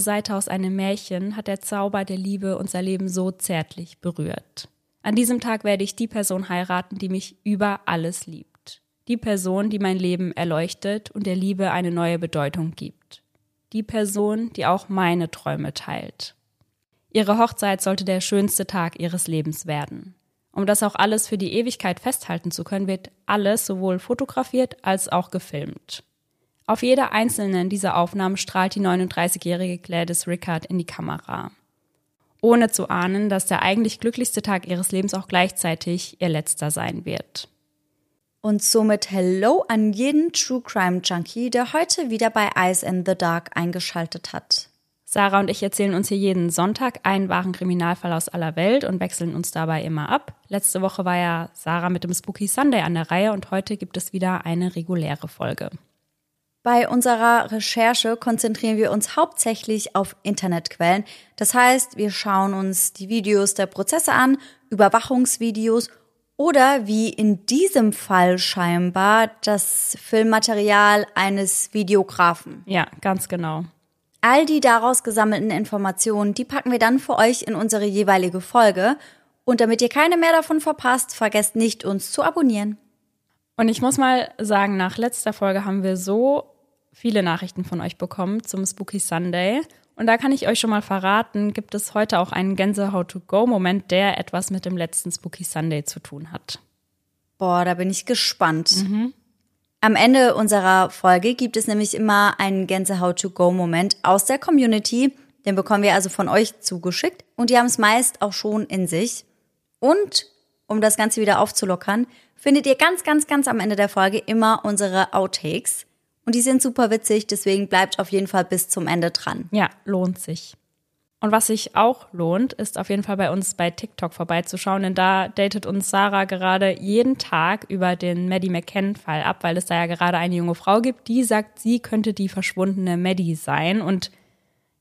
Seite aus einem Märchen hat der Zauber der Liebe unser Leben so zärtlich berührt. An diesem Tag werde ich die Person heiraten, die mich über alles liebt. Die Person, die mein Leben erleuchtet und der Liebe eine neue Bedeutung gibt. Die Person, die auch meine Träume teilt. Ihre Hochzeit sollte der schönste Tag ihres Lebens werden. Um das auch alles für die Ewigkeit festhalten zu können, wird alles sowohl fotografiert als auch gefilmt. Auf jeder einzelnen dieser Aufnahmen strahlt die 39-jährige Gladys Rickard in die Kamera. Ohne zu ahnen, dass der eigentlich glücklichste Tag ihres Lebens auch gleichzeitig ihr letzter sein wird. Und somit Hello an jeden True Crime Junkie, der heute wieder bei Eyes in the Dark eingeschaltet hat. Sarah und ich erzählen uns hier jeden Sonntag einen wahren Kriminalfall aus aller Welt und wechseln uns dabei immer ab. Letzte Woche war ja Sarah mit dem Spooky Sunday an der Reihe und heute gibt es wieder eine reguläre Folge. Bei unserer Recherche konzentrieren wir uns hauptsächlich auf Internetquellen. Das heißt, wir schauen uns die Videos der Prozesse an, Überwachungsvideos oder wie in diesem Fall scheinbar das Filmmaterial eines Videografen. Ja, ganz genau. All die daraus gesammelten Informationen, die packen wir dann für euch in unsere jeweilige Folge. Und damit ihr keine mehr davon verpasst, vergesst nicht, uns zu abonnieren. Und ich muss mal sagen, nach letzter Folge haben wir so viele Nachrichten von euch bekommen zum Spooky Sunday. Und da kann ich euch schon mal verraten, gibt es heute auch einen Gänsehaut-to-go-Moment, der etwas mit dem letzten Spooky Sunday zu tun hat. Boah, da bin ich gespannt. Mhm. Am Ende unserer Folge gibt es nämlich immer einen Gänsehaut-to-go-Moment aus der Community. Den bekommen wir also von euch zugeschickt und die haben es meist auch schon in sich. Und um das Ganze wieder aufzulockern, findet ihr ganz, ganz, ganz am Ende der Folge immer unsere Outtakes. Und die sind super witzig, deswegen bleibt auf jeden Fall bis zum Ende dran. Ja, lohnt sich. Und was sich auch lohnt, ist auf jeden Fall bei uns bei TikTok vorbeizuschauen, denn da datet uns Sarah gerade jeden Tag über den Maddie McCann-Fall ab, weil es da ja gerade eine junge Frau gibt, die sagt, sie könnte die verschwundene Maddie sein. Und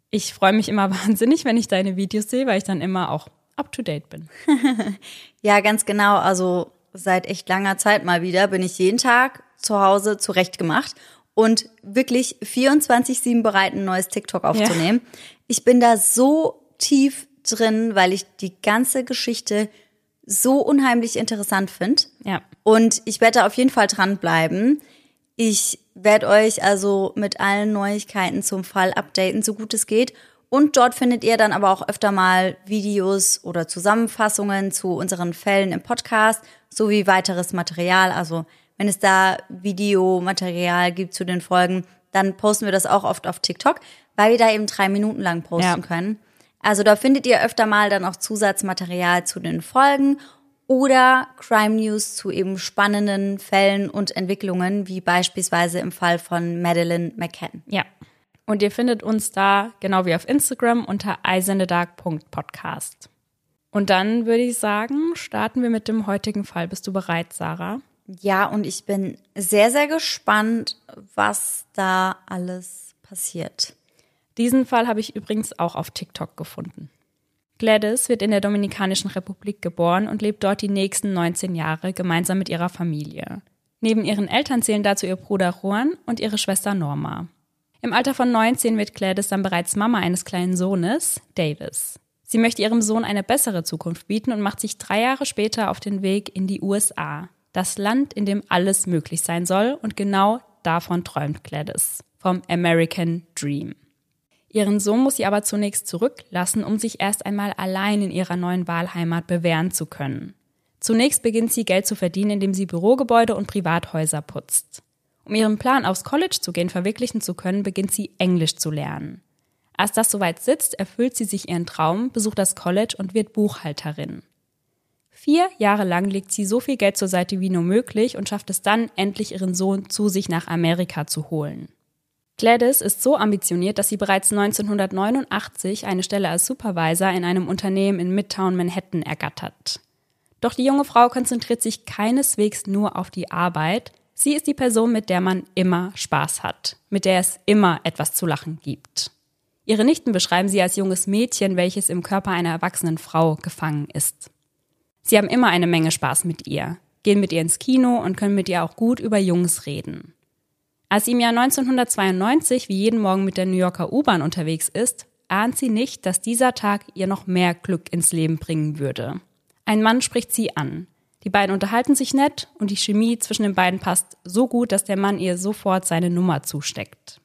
ich freue mich immer wahnsinnig, wenn ich deine Videos sehe, weil ich dann immer auch up to date bin. ja, ganz genau. Also seit echt langer Zeit mal wieder bin ich jeden Tag zu Hause zurechtgemacht und wirklich 24-7 bereit, ein neues TikTok aufzunehmen. Ja. Ich bin da so tief drin, weil ich die ganze Geschichte so unheimlich interessant finde. Ja. Und ich werde da auf jeden Fall dranbleiben. Ich werde euch also mit allen Neuigkeiten zum Fall updaten, so gut es geht. Und dort findet ihr dann aber auch öfter mal Videos oder Zusammenfassungen zu unseren Fällen im Podcast sowie weiteres Material. Also wenn es da Videomaterial gibt zu den Folgen, dann posten wir das auch oft auf TikTok, weil wir da eben drei Minuten lang posten ja. können. Also da findet ihr öfter mal dann auch Zusatzmaterial zu den Folgen oder Crime News zu eben spannenden Fällen und Entwicklungen, wie beispielsweise im Fall von Madeleine McCann. Ja. Und ihr findet uns da, genau wie auf Instagram, unter eisendedark.podcast. Und dann würde ich sagen, starten wir mit dem heutigen Fall. Bist du bereit, Sarah? Ja, und ich bin sehr, sehr gespannt, was da alles passiert. Diesen Fall habe ich übrigens auch auf TikTok gefunden. Gladys wird in der Dominikanischen Republik geboren und lebt dort die nächsten 19 Jahre gemeinsam mit ihrer Familie. Neben ihren Eltern zählen dazu ihr Bruder Juan und ihre Schwester Norma. Im Alter von 19 wird Gladys dann bereits Mama eines kleinen Sohnes, Davis. Sie möchte ihrem Sohn eine bessere Zukunft bieten und macht sich drei Jahre später auf den Weg in die USA das Land, in dem alles möglich sein soll und genau davon träumt Gladys, vom American Dream. Ihren Sohn muss sie aber zunächst zurücklassen, um sich erst einmal allein in ihrer neuen Wahlheimat bewähren zu können. Zunächst beginnt sie Geld zu verdienen, indem sie Bürogebäude und Privathäuser putzt. Um ihren Plan aufs College zu gehen verwirklichen zu können, beginnt sie Englisch zu lernen. Als das soweit sitzt, erfüllt sie sich ihren Traum, besucht das College und wird Buchhalterin. Vier Jahre lang legt sie so viel Geld zur Seite wie nur möglich und schafft es dann, endlich ihren Sohn zu sich nach Amerika zu holen. Gladys ist so ambitioniert, dass sie bereits 1989 eine Stelle als Supervisor in einem Unternehmen in Midtown Manhattan ergattert. Doch die junge Frau konzentriert sich keineswegs nur auf die Arbeit. Sie ist die Person, mit der man immer Spaß hat, mit der es immer etwas zu lachen gibt. Ihre Nichten beschreiben sie als junges Mädchen, welches im Körper einer erwachsenen Frau gefangen ist. Sie haben immer eine Menge Spaß mit ihr, gehen mit ihr ins Kino und können mit ihr auch gut über Jungs reden. Als sie im Jahr 1992 wie jeden Morgen mit der New Yorker U-Bahn unterwegs ist, ahnt sie nicht, dass dieser Tag ihr noch mehr Glück ins Leben bringen würde. Ein Mann spricht sie an. Die beiden unterhalten sich nett und die Chemie zwischen den beiden passt so gut, dass der Mann ihr sofort seine Nummer zusteckt.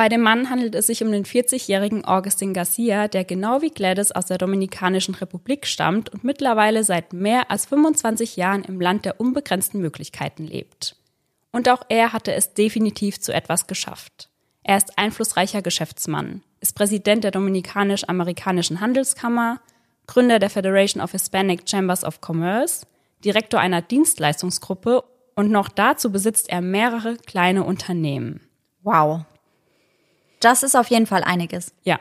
Bei dem Mann handelt es sich um den 40-jährigen Augustin Garcia, der genau wie Gladys aus der Dominikanischen Republik stammt und mittlerweile seit mehr als 25 Jahren im Land der unbegrenzten Möglichkeiten lebt. Und auch er hatte es definitiv zu etwas geschafft. Er ist einflussreicher Geschäftsmann, ist Präsident der Dominikanisch-Amerikanischen Handelskammer, Gründer der Federation of Hispanic Chambers of Commerce, Direktor einer Dienstleistungsgruppe und noch dazu besitzt er mehrere kleine Unternehmen. Wow. Das ist auf jeden Fall einiges. Ja.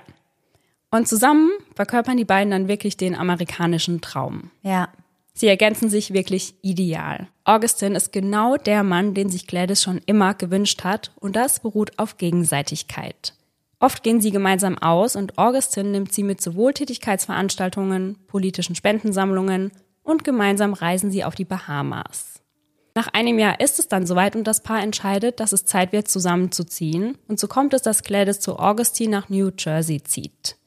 Und zusammen verkörpern die beiden dann wirklich den amerikanischen Traum. Ja. Sie ergänzen sich wirklich ideal. Augustin ist genau der Mann, den sich Gladys schon immer gewünscht hat, und das beruht auf Gegenseitigkeit. Oft gehen sie gemeinsam aus und Augustin nimmt sie mit zu Wohltätigkeitsveranstaltungen, politischen Spendensammlungen und gemeinsam reisen sie auf die Bahamas. Nach einem Jahr ist es dann soweit und das Paar entscheidet, dass es Zeit wird, zusammenzuziehen. Und so kommt es, dass Gladys zu Augustin nach New Jersey zieht.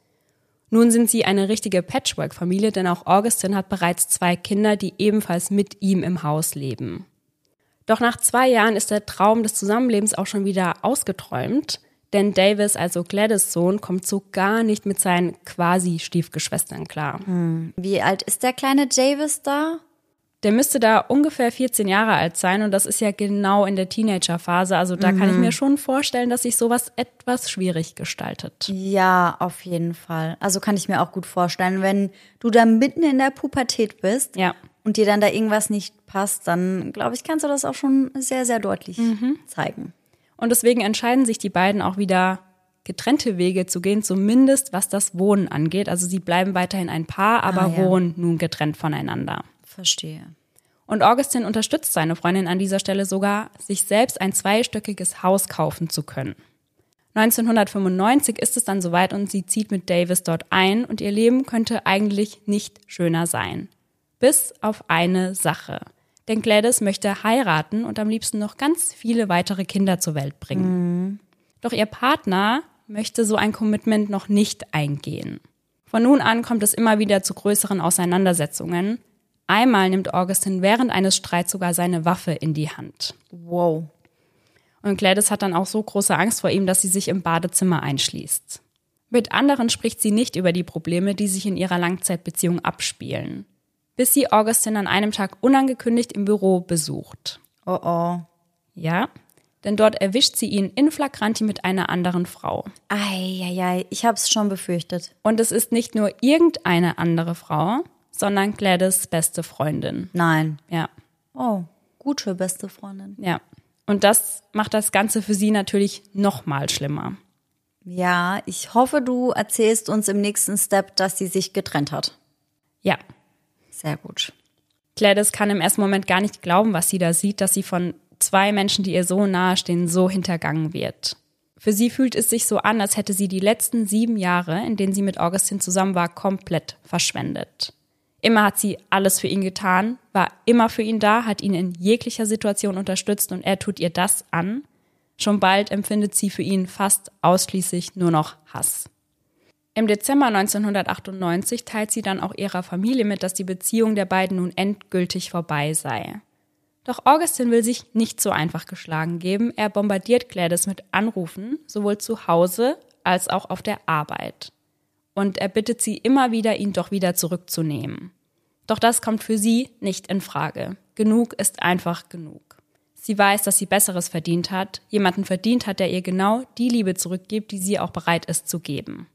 Nun sind sie eine richtige Patchwork-Familie, denn auch Augustin hat bereits zwei Kinder, die ebenfalls mit ihm im Haus leben. Doch nach zwei Jahren ist der Traum des Zusammenlebens auch schon wieder ausgeträumt, denn Davis, also Gladys Sohn, kommt so gar nicht mit seinen quasi Stiefgeschwistern klar. Hm. Wie alt ist der kleine Davis da? Der müsste da ungefähr 14 Jahre alt sein und das ist ja genau in der Teenagerphase. Also da mhm. kann ich mir schon vorstellen, dass sich sowas etwas schwierig gestaltet. Ja, auf jeden Fall. Also kann ich mir auch gut vorstellen, wenn du da mitten in der Pubertät bist ja. und dir dann da irgendwas nicht passt, dann glaube ich, kannst du das auch schon sehr, sehr deutlich mhm. zeigen. Und deswegen entscheiden sich die beiden auch wieder getrennte Wege zu gehen, zumindest was das Wohnen angeht. Also sie bleiben weiterhin ein Paar, aber ah, ja. wohnen nun getrennt voneinander. Verstehe. Und Augustin unterstützt seine Freundin an dieser Stelle sogar, sich selbst ein zweistöckiges Haus kaufen zu können. 1995 ist es dann soweit und sie zieht mit Davis dort ein und ihr Leben könnte eigentlich nicht schöner sein. Bis auf eine Sache. Denn Gladys möchte heiraten und am liebsten noch ganz viele weitere Kinder zur Welt bringen. Mhm. Doch ihr Partner möchte so ein Commitment noch nicht eingehen. Von nun an kommt es immer wieder zu größeren Auseinandersetzungen, Einmal nimmt Augustin während eines Streits sogar seine Waffe in die Hand. Wow. Und Gladys hat dann auch so große Angst vor ihm, dass sie sich im Badezimmer einschließt. Mit anderen spricht sie nicht über die Probleme, die sich in ihrer Langzeitbeziehung abspielen. Bis sie Augustin an einem Tag unangekündigt im Büro besucht. Oh oh. Ja, denn dort erwischt sie ihn in Flagranti mit einer anderen Frau. Eieiei, ich hab's schon befürchtet. Und es ist nicht nur irgendeine andere Frau, sondern Gladys beste Freundin. Nein. Ja. Oh, gute beste Freundin. Ja. Und das macht das Ganze für sie natürlich noch mal schlimmer. Ja, ich hoffe, du erzählst uns im nächsten Step, dass sie sich getrennt hat. Ja. Sehr gut. Gladys kann im ersten Moment gar nicht glauben, was sie da sieht, dass sie von zwei Menschen, die ihr so nahe stehen, so hintergangen wird. Für sie fühlt es sich so an, als hätte sie die letzten sieben Jahre, in denen sie mit Augustin zusammen war, komplett verschwendet. Immer hat sie alles für ihn getan, war immer für ihn da, hat ihn in jeglicher Situation unterstützt und er tut ihr das an. Schon bald empfindet sie für ihn fast ausschließlich nur noch Hass. Im Dezember 1998 teilt sie dann auch ihrer Familie mit, dass die Beziehung der beiden nun endgültig vorbei sei. Doch Augustin will sich nicht so einfach geschlagen geben. Er bombardiert Gladys mit Anrufen, sowohl zu Hause als auch auf der Arbeit und er bittet sie immer wieder, ihn doch wieder zurückzunehmen. Doch das kommt für sie nicht in Frage. Genug ist einfach genug. Sie weiß, dass sie Besseres verdient hat, jemanden verdient hat, der ihr genau die Liebe zurückgibt, die sie auch bereit ist zu geben.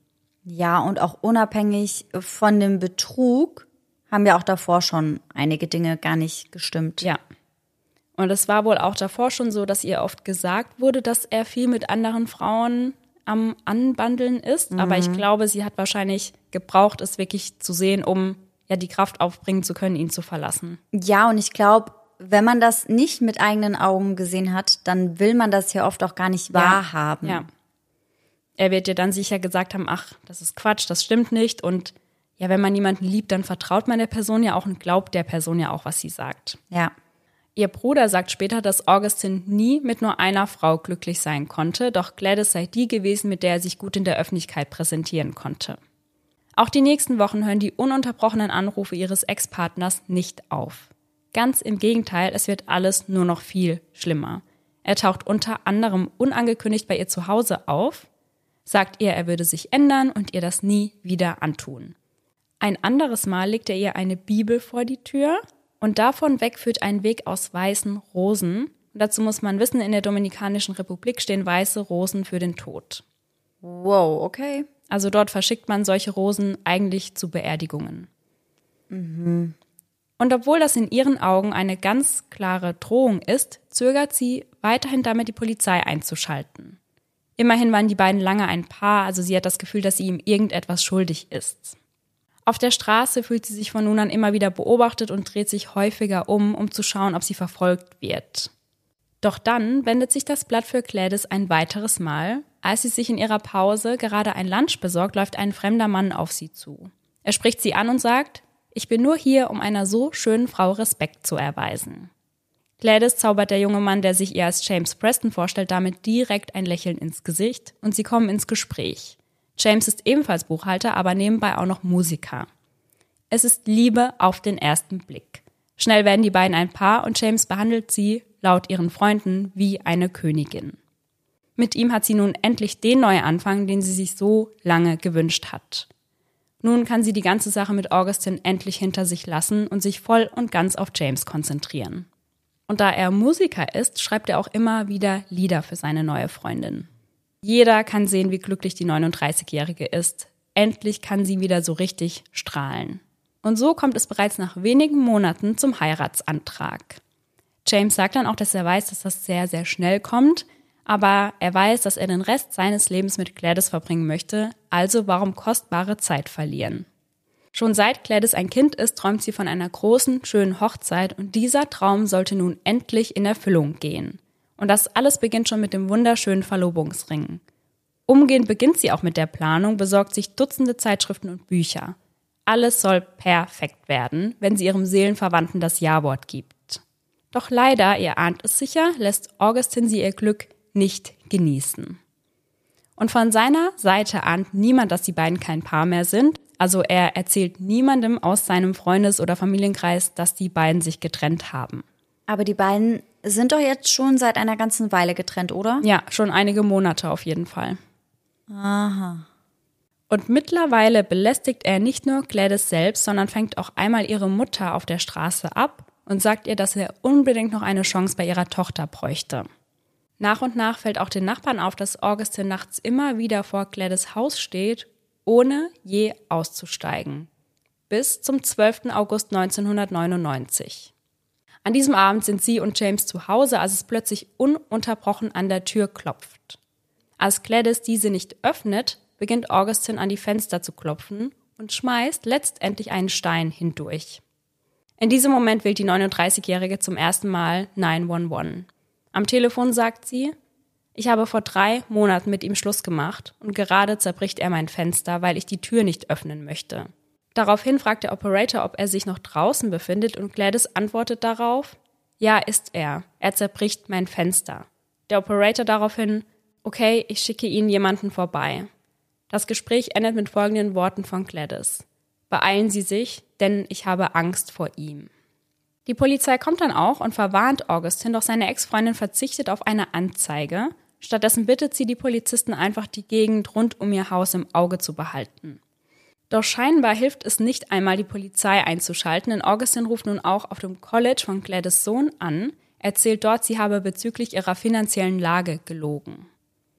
Ja, und auch unabhängig von dem Betrug haben ja auch davor schon einige Dinge gar nicht gestimmt. Ja. Und es war wohl auch davor schon so, dass ihr oft gesagt wurde, dass er viel mit anderen Frauen am Anbandeln ist. Mhm. Aber ich mhm. glaube, sie hat wahrscheinlich gebraucht, es wirklich zu sehen, um ja die Kraft aufbringen zu können, ihn zu verlassen. Ja, und ich glaube, wenn man das nicht mit eigenen Augen gesehen hat, dann will man das ja oft auch gar nicht wahrhaben. Ja. Er wird dir dann sicher gesagt haben, ach, das ist Quatsch, das stimmt nicht. Und ja, wenn man jemanden liebt, dann vertraut man der Person ja auch und glaubt der Person ja auch, was sie sagt. Ja. Ihr Bruder sagt später, dass Augustin nie mit nur einer Frau glücklich sein konnte, doch Gladys sei die gewesen, mit der er sich gut in der Öffentlichkeit präsentieren konnte. Auch die nächsten Wochen hören die ununterbrochenen Anrufe ihres Ex-Partners nicht auf. Ganz im Gegenteil, es wird alles nur noch viel schlimmer. Er taucht unter anderem unangekündigt bei ihr zu Hause auf, sagt ihr, er würde sich ändern und ihr das nie wieder antun. Ein anderes Mal legt er ihr eine Bibel vor die Tür und davon weg führt ein Weg aus weißen Rosen. Und dazu muss man wissen, in der Dominikanischen Republik stehen weiße Rosen für den Tod. Wow, okay. Also dort verschickt man solche Rosen eigentlich zu Beerdigungen. Mhm. Und obwohl das in ihren Augen eine ganz klare Drohung ist, zögert sie weiterhin damit, die Polizei einzuschalten. Immerhin waren die beiden lange ein Paar, also sie hat das Gefühl, dass sie ihm irgendetwas schuldig ist. Auf der Straße fühlt sie sich von nun an immer wieder beobachtet und dreht sich häufiger um, um zu schauen, ob sie verfolgt wird. Doch dann wendet sich das Blatt für Gladys ein weiteres Mal. Als sie sich in ihrer Pause gerade ein Lunch besorgt, läuft ein fremder Mann auf sie zu. Er spricht sie an und sagt, ich bin nur hier, um einer so schönen Frau Respekt zu erweisen. Gladys zaubert der junge Mann, der sich ihr als James Preston vorstellt, damit direkt ein Lächeln ins Gesicht und sie kommen ins Gespräch. James ist ebenfalls Buchhalter, aber nebenbei auch noch Musiker. Es ist Liebe auf den ersten Blick. Schnell werden die beiden ein Paar und James behandelt sie, laut ihren Freunden, wie eine Königin. Mit ihm hat sie nun endlich den Neuanfang, den sie sich so lange gewünscht hat. Nun kann sie die ganze Sache mit Augustin endlich hinter sich lassen und sich voll und ganz auf James konzentrieren. Und da er Musiker ist, schreibt er auch immer wieder Lieder für seine neue Freundin. Jeder kann sehen, wie glücklich die 39-Jährige ist. Endlich kann sie wieder so richtig strahlen. Und so kommt es bereits nach wenigen Monaten zum Heiratsantrag. James sagt dann auch, dass er weiß, dass das sehr, sehr schnell kommt, aber er weiß, dass er den Rest seines Lebens mit Gladys verbringen möchte, also warum kostbare Zeit verlieren. Schon seit Gladys ein Kind ist, träumt sie von einer großen, schönen Hochzeit und dieser Traum sollte nun endlich in Erfüllung gehen. Und das alles beginnt schon mit dem wunderschönen Verlobungsring. Umgehend beginnt sie auch mit der Planung, besorgt sich Dutzende Zeitschriften und Bücher. Alles soll perfekt werden, wenn sie ihrem Seelenverwandten das Ja-Wort gibt. Doch leider, ihr ahnt es sicher, lässt Augustin sie ihr Glück nicht genießen. Und von seiner Seite ahnt niemand, dass die beiden kein Paar mehr sind. Also er erzählt niemandem aus seinem Freundes- oder Familienkreis, dass die beiden sich getrennt haben. Aber die beiden sind doch jetzt schon seit einer ganzen Weile getrennt, oder? Ja, schon einige Monate auf jeden Fall. Aha. Und mittlerweile belästigt er nicht nur Gladys selbst, sondern fängt auch einmal ihre Mutter auf der Straße ab und sagt ihr, dass er unbedingt noch eine Chance bei ihrer Tochter bräuchte. Nach und nach fällt auch den Nachbarn auf, dass Augustin nachts immer wieder vor Gladys Haus steht, ohne je auszusteigen. Bis zum 12. August 1999. An diesem Abend sind sie und James zu Hause, als es plötzlich ununterbrochen an der Tür klopft. Als Gladys diese nicht öffnet, beginnt Augustin an die Fenster zu klopfen und schmeißt letztendlich einen Stein hindurch. In diesem Moment wählt die 39-Jährige zum ersten Mal 911. Am Telefon sagt sie, ich habe vor drei Monaten mit ihm Schluss gemacht und gerade zerbricht er mein Fenster, weil ich die Tür nicht öffnen möchte. Daraufhin fragt der Operator, ob er sich noch draußen befindet und Gladys antwortet darauf, ja, ist er. Er zerbricht mein Fenster. Der Operator daraufhin, okay, ich schicke Ihnen jemanden vorbei. Das Gespräch endet mit folgenden Worten von Gladys. Beeilen Sie sich, denn ich habe Angst vor ihm. Die Polizei kommt dann auch und verwarnt Augustin, doch seine Ex-Freundin verzichtet auf eine Anzeige. Stattdessen bittet sie die Polizisten einfach, die Gegend rund um ihr Haus im Auge zu behalten. Doch scheinbar hilft es nicht einmal, die Polizei einzuschalten, denn Augustin ruft nun auch auf dem College von Gladys Sohn an, erzählt dort, sie habe bezüglich ihrer finanziellen Lage gelogen.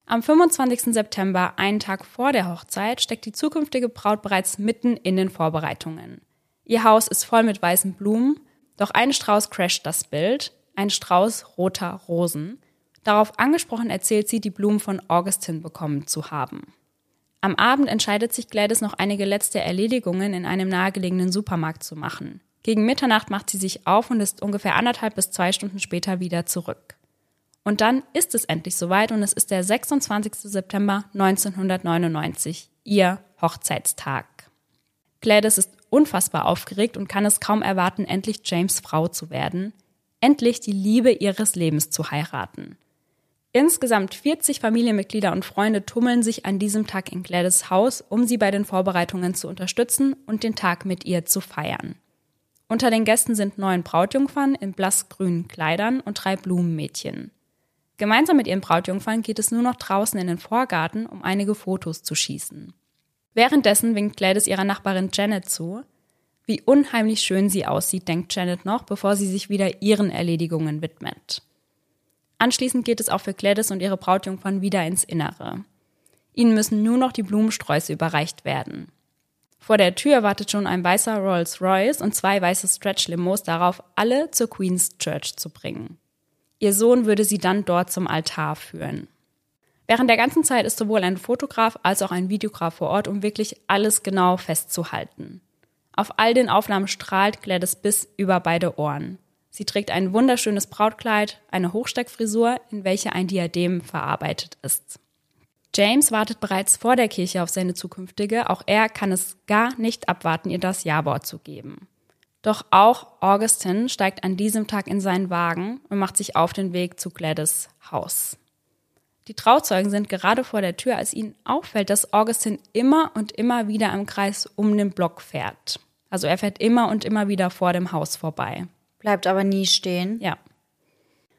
Am 25. September, einen Tag vor der Hochzeit, steckt die zukünftige Braut bereits mitten in den Vorbereitungen. Ihr Haus ist voll mit weißen Blumen, doch ein Strauß crasht das Bild, ein Strauß roter Rosen. Darauf angesprochen erzählt sie, die Blumen von Augustin bekommen zu haben. Am Abend entscheidet sich Gladys noch einige letzte Erledigungen in einem nahegelegenen Supermarkt zu machen. Gegen Mitternacht macht sie sich auf und ist ungefähr anderthalb bis zwei Stunden später wieder zurück. Und dann ist es endlich soweit und es ist der 26. September 1999, ihr Hochzeitstag. Gladys ist unfassbar aufgeregt und kann es kaum erwarten, endlich James Frau zu werden. endlich die Liebe ihres Lebens zu heiraten. Insgesamt 40 Familienmitglieder und Freunde tummeln sich an diesem Tag in Gladys Haus, um sie bei den Vorbereitungen zu unterstützen und den Tag mit ihr zu feiern. Unter den Gästen sind neun Brautjungfern in blassgrünen Kleidern und drei Blumenmädchen. Gemeinsam mit ihren Brautjungfern geht es nur noch draußen in den Vorgarten, um einige Fotos zu schießen. Währenddessen winkt Gladys ihrer Nachbarin Janet zu. Wie unheimlich schön sie aussieht, denkt Janet noch, bevor sie sich wieder ihren Erledigungen widmet. Anschließend geht es auch für Gladys und ihre Brautjungfern wieder ins Innere. Ihnen müssen nur noch die Blumensträuße überreicht werden. Vor der Tür wartet schon ein weißer Rolls-Royce und zwei weiße Stretch-Limos darauf, alle zur Queen's Church zu bringen. Ihr Sohn würde sie dann dort zum Altar führen. Während der ganzen Zeit ist sowohl ein Fotograf als auch ein Videograf vor Ort, um wirklich alles genau festzuhalten. Auf all den Aufnahmen strahlt Gladys bis über beide Ohren. Sie trägt ein wunderschönes Brautkleid, eine Hochsteckfrisur, in welche ein Diadem verarbeitet ist. James wartet bereits vor der Kirche auf seine zukünftige, auch er kann es gar nicht abwarten, ihr das Ja-Wort zu geben. Doch auch Augustin steigt an diesem Tag in seinen Wagen und macht sich auf den Weg zu Gladys Haus. Die Trauzeugen sind gerade vor der Tür, als ihnen auffällt, dass Augustin immer und immer wieder im Kreis um den Block fährt. Also er fährt immer und immer wieder vor dem Haus vorbei. Bleibt aber nie stehen. Ja.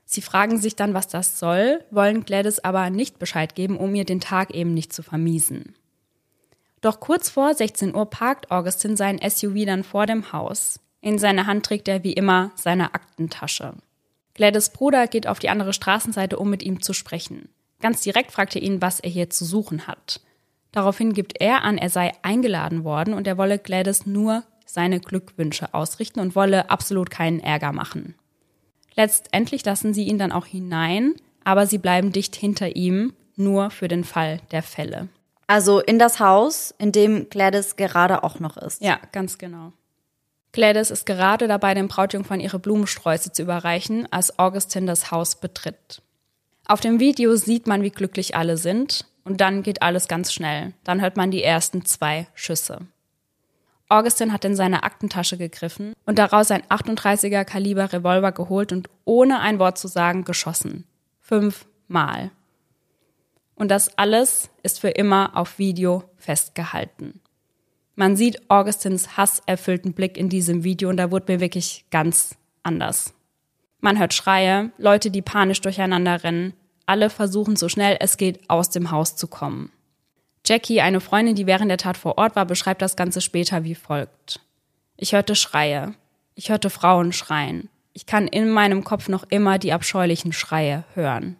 Sie fragen sich dann, was das soll, wollen Gladys aber nicht Bescheid geben, um ihr den Tag eben nicht zu vermiesen. Doch kurz vor 16 Uhr parkt Augustin sein SUV dann vor dem Haus. In seiner Hand trägt er wie immer seine Aktentasche. Gladys Bruder geht auf die andere Straßenseite, um mit ihm zu sprechen. Ganz direkt fragt er ihn, was er hier zu suchen hat. Daraufhin gibt er an, er sei eingeladen worden und er wolle Gladys nur seine Glückwünsche ausrichten und wolle absolut keinen Ärger machen. Letztendlich lassen sie ihn dann auch hinein, aber sie bleiben dicht hinter ihm, nur für den Fall der Fälle. Also in das Haus, in dem Gladys gerade auch noch ist. Ja, ganz genau. Gladys ist gerade dabei, dem Brautjungfern ihre Blumensträuße zu überreichen, als Augustin das Haus betritt. Auf dem Video sieht man, wie glücklich alle sind, und dann geht alles ganz schnell. Dann hört man die ersten zwei Schüsse. Augustin hat in seine Aktentasche gegriffen und daraus ein 38er Kaliber Revolver geholt und ohne ein Wort zu sagen geschossen. Fünfmal. Und das alles ist für immer auf Video festgehalten. Man sieht Augustins hasserfüllten Blick in diesem Video und da wurde mir wirklich ganz anders. Man hört Schreie, Leute, die panisch durcheinander rennen. Alle versuchen so schnell es geht aus dem Haus zu kommen. Jackie, eine Freundin, die während der Tat vor Ort war, beschreibt das Ganze später wie folgt. Ich hörte Schreie. Ich hörte Frauen schreien. Ich kann in meinem Kopf noch immer die abscheulichen Schreie hören.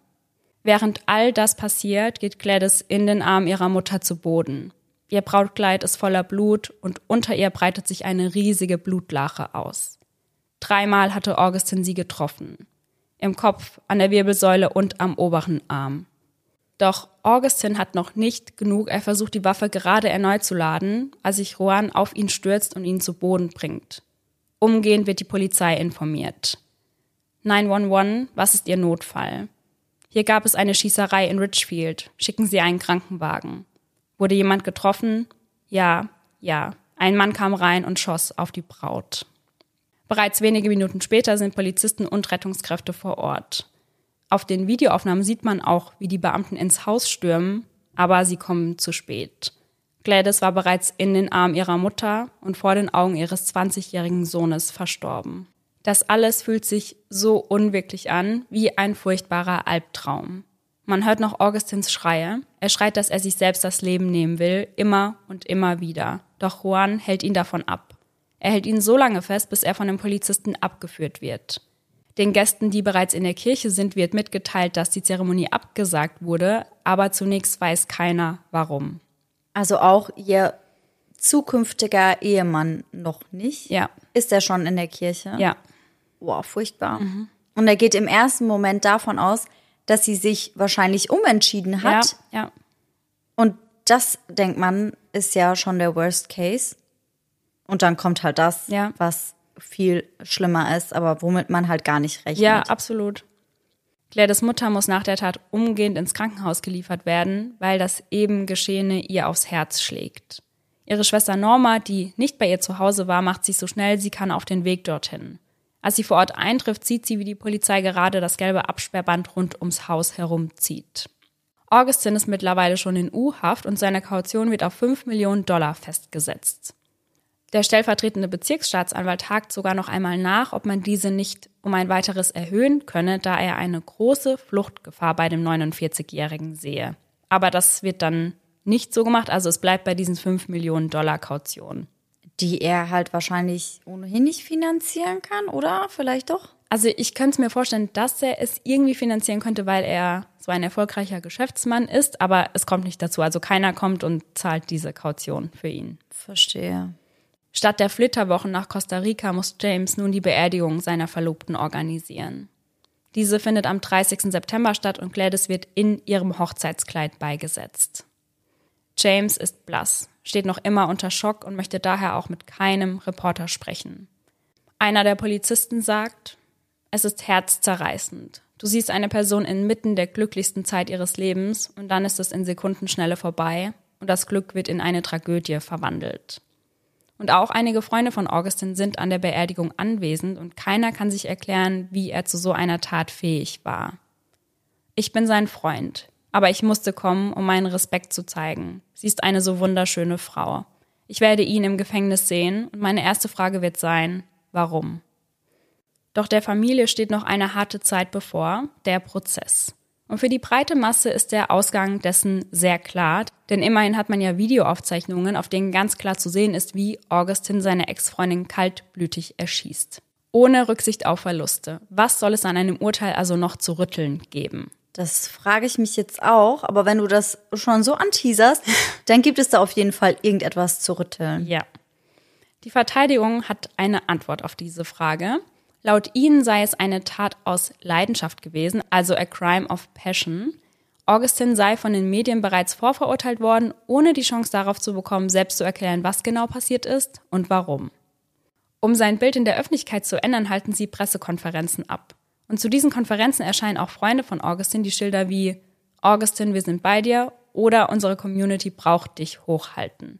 Während all das passiert, geht Gladys in den Arm ihrer Mutter zu Boden. Ihr Brautkleid ist voller Blut und unter ihr breitet sich eine riesige Blutlache aus. Dreimal hatte Augustin sie getroffen. Im Kopf, an der Wirbelsäule und am oberen Arm. Doch Augustin hat noch nicht genug. Er versucht die Waffe gerade erneut zu laden, als sich Juan auf ihn stürzt und ihn zu Boden bringt. Umgehend wird die Polizei informiert. 911, was ist Ihr Notfall? Hier gab es eine Schießerei in Richfield. Schicken Sie einen Krankenwagen. Wurde jemand getroffen? Ja, ja. Ein Mann kam rein und schoss auf die Braut. Bereits wenige Minuten später sind Polizisten und Rettungskräfte vor Ort. Auf den Videoaufnahmen sieht man auch, wie die Beamten ins Haus stürmen, aber sie kommen zu spät. Gladys war bereits in den Armen ihrer Mutter und vor den Augen ihres 20-jährigen Sohnes verstorben. Das alles fühlt sich so unwirklich an, wie ein furchtbarer Albtraum. Man hört noch Augustins Schreie. Er schreit, dass er sich selbst das Leben nehmen will, immer und immer wieder. Doch Juan hält ihn davon ab. Er hält ihn so lange fest, bis er von den Polizisten abgeführt wird. Den Gästen, die bereits in der Kirche sind, wird mitgeteilt, dass die Zeremonie abgesagt wurde, aber zunächst weiß keiner warum. Also auch ihr zukünftiger Ehemann noch nicht? Ja. Ist er schon in der Kirche? Ja. Boah, furchtbar. Mhm. Und er geht im ersten Moment davon aus, dass sie sich wahrscheinlich umentschieden hat. Ja, ja. Und das, denkt man, ist ja schon der Worst Case. Und dann kommt halt das, ja. was viel schlimmer ist, aber womit man halt gar nicht rechnet. Ja, absolut. Gladys Mutter muss nach der Tat umgehend ins Krankenhaus geliefert werden, weil das eben Geschehene ihr aufs Herz schlägt. Ihre Schwester Norma, die nicht bei ihr zu Hause war, macht sich so schnell sie kann auf den Weg dorthin. Als sie vor Ort eintrifft, sieht sie, wie die Polizei gerade das gelbe Absperrband rund ums Haus herumzieht. Augustin ist mittlerweile schon in U-Haft und seine Kaution wird auf 5 Millionen Dollar festgesetzt. Der stellvertretende Bezirksstaatsanwalt hakt sogar noch einmal nach, ob man diese nicht um ein weiteres erhöhen könne, da er eine große Fluchtgefahr bei dem 49-Jährigen sehe. Aber das wird dann nicht so gemacht, also es bleibt bei diesen 5 Millionen Dollar Kaution. Die er halt wahrscheinlich ohnehin nicht finanzieren kann, oder? Vielleicht doch? Also ich könnte es mir vorstellen, dass er es irgendwie finanzieren könnte, weil er so ein erfolgreicher Geschäftsmann ist, aber es kommt nicht dazu. Also keiner kommt und zahlt diese Kaution für ihn. Verstehe. Statt der Flitterwochen nach Costa Rica muss James nun die Beerdigung seiner Verlobten organisieren. Diese findet am 30. September statt und Gladys wird in ihrem Hochzeitskleid beigesetzt. James ist blass, steht noch immer unter Schock und möchte daher auch mit keinem Reporter sprechen. Einer der Polizisten sagt, es ist herzzerreißend. Du siehst eine Person inmitten der glücklichsten Zeit ihres Lebens und dann ist es in Sekundenschnelle vorbei und das Glück wird in eine Tragödie verwandelt. Und auch einige Freunde von Augustin sind an der Beerdigung anwesend und keiner kann sich erklären, wie er zu so einer Tat fähig war. Ich bin sein Freund, aber ich musste kommen, um meinen Respekt zu zeigen. Sie ist eine so wunderschöne Frau. Ich werde ihn im Gefängnis sehen und meine erste Frage wird sein, warum? Doch der Familie steht noch eine harte Zeit bevor, der Prozess. Und für die breite Masse ist der Ausgang dessen sehr klar, denn immerhin hat man ja Videoaufzeichnungen, auf denen ganz klar zu sehen ist, wie Augustin seine Ex-Freundin kaltblütig erschießt. Ohne Rücksicht auf Verluste. Was soll es an einem Urteil also noch zu rütteln geben? Das frage ich mich jetzt auch, aber wenn du das schon so anteaserst, dann gibt es da auf jeden Fall irgendetwas zu rütteln. Ja. Die Verteidigung hat eine Antwort auf diese Frage. Laut ihnen sei es eine Tat aus Leidenschaft gewesen, also a crime of passion. Augustin sei von den Medien bereits vorverurteilt worden, ohne die Chance darauf zu bekommen, selbst zu erklären, was genau passiert ist und warum. Um sein Bild in der Öffentlichkeit zu ändern, halten sie Pressekonferenzen ab. Und zu diesen Konferenzen erscheinen auch Freunde von Augustin, die Schilder wie Augustin, wir sind bei dir oder unsere Community braucht dich hochhalten.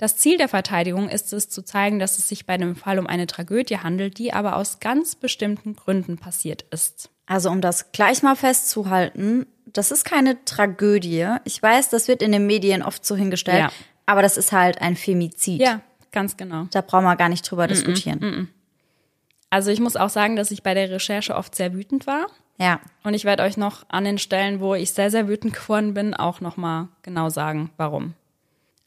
Das Ziel der Verteidigung ist es, zu zeigen, dass es sich bei dem Fall um eine Tragödie handelt, die aber aus ganz bestimmten Gründen passiert ist. Also um das gleich mal festzuhalten, das ist keine Tragödie. Ich weiß, das wird in den Medien oft so hingestellt, ja. aber das ist halt ein Femizid. Ja, ganz genau. Da brauchen wir gar nicht drüber mm -mm, diskutieren. Mm also ich muss auch sagen, dass ich bei der Recherche oft sehr wütend war. Ja. Und ich werde euch noch an den Stellen, wo ich sehr, sehr wütend geworden bin, auch nochmal genau sagen, warum.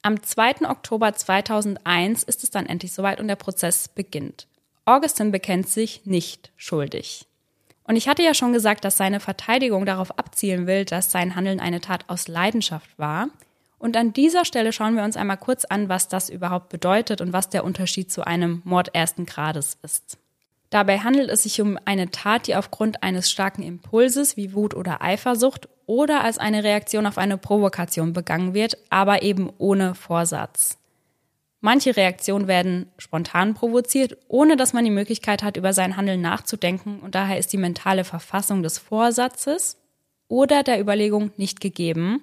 Am 2. Oktober 2001 ist es dann endlich soweit und der Prozess beginnt. Augustin bekennt sich nicht schuldig. Und ich hatte ja schon gesagt, dass seine Verteidigung darauf abzielen will, dass sein Handeln eine Tat aus Leidenschaft war. Und an dieser Stelle schauen wir uns einmal kurz an, was das überhaupt bedeutet und was der Unterschied zu einem Mord ersten Grades ist. Dabei handelt es sich um eine Tat, die aufgrund eines starken Impulses wie Wut oder Eifersucht oder als eine Reaktion auf eine Provokation begangen wird, aber eben ohne Vorsatz. Manche Reaktionen werden spontan provoziert, ohne dass man die Möglichkeit hat, über sein Handeln nachzudenken und daher ist die mentale Verfassung des Vorsatzes oder der Überlegung nicht gegeben,